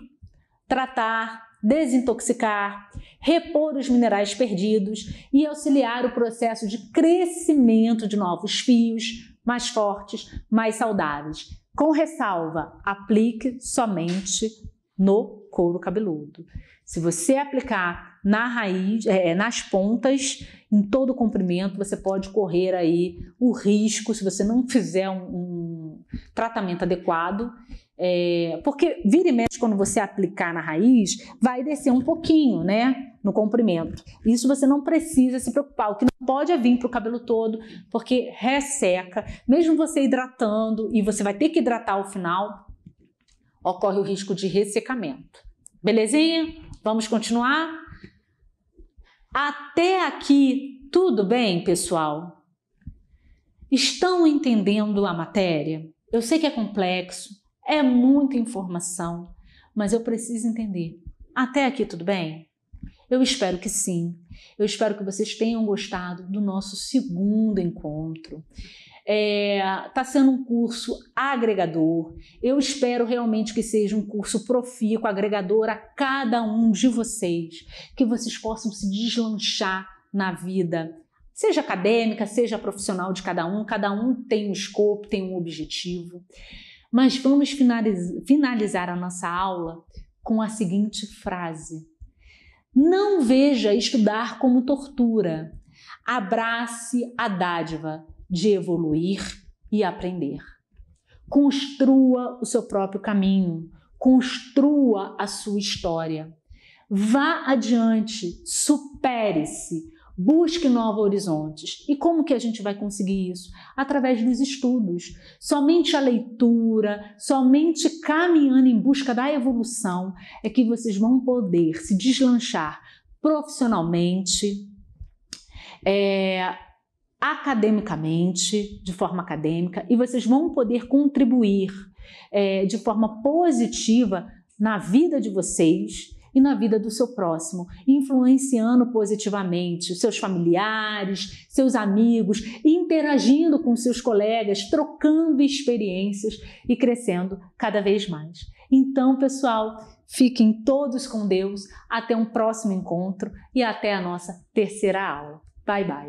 tratar, desintoxicar, repor os minerais perdidos e auxiliar o processo de crescimento de novos fios mais fortes, mais saudáveis. Com ressalva, aplique somente no couro cabeludo. Se você aplicar na raiz, é, nas pontas, em todo o comprimento, você pode correr aí o risco, se você não fizer um, um tratamento adequado, é, porque vira e mexe quando você aplicar na raiz, vai descer um pouquinho, né? No comprimento. Isso você não precisa se preocupar. O que não pode é vir para o cabelo todo, porque resseca. Mesmo você hidratando, e você vai ter que hidratar ao final, ocorre o risco de ressecamento. Belezinha? Vamos continuar? Até aqui, tudo bem, pessoal? Estão entendendo a matéria? Eu sei que é complexo, é muita informação, mas eu preciso entender. Até aqui, tudo bem? Eu espero que sim. Eu espero que vocês tenham gostado do nosso segundo encontro. Está é, tá sendo um curso agregador. Eu espero realmente que seja um curso profícuo, agregador a cada um de vocês, que vocês possam se deslanchar na vida, seja acadêmica, seja profissional de cada um. Cada um tem um escopo, tem um objetivo. Mas vamos finalizar a nossa aula com a seguinte frase: Não veja estudar como tortura. Abrace a dádiva de evoluir e aprender. Construa o seu próprio caminho, construa a sua história. Vá adiante, supere-se, Busque novos horizontes. E como que a gente vai conseguir isso? Através dos estudos. Somente a leitura, somente caminhando em busca da evolução é que vocês vão poder se deslanchar profissionalmente, é, academicamente, de forma acadêmica, e vocês vão poder contribuir é, de forma positiva na vida de vocês e na vida do seu próximo, influenciando positivamente os seus familiares, seus amigos, interagindo com seus colegas, trocando experiências e crescendo cada vez mais. Então, pessoal, fiquem todos com Deus. Até um próximo encontro e até a nossa terceira aula. Bye bye.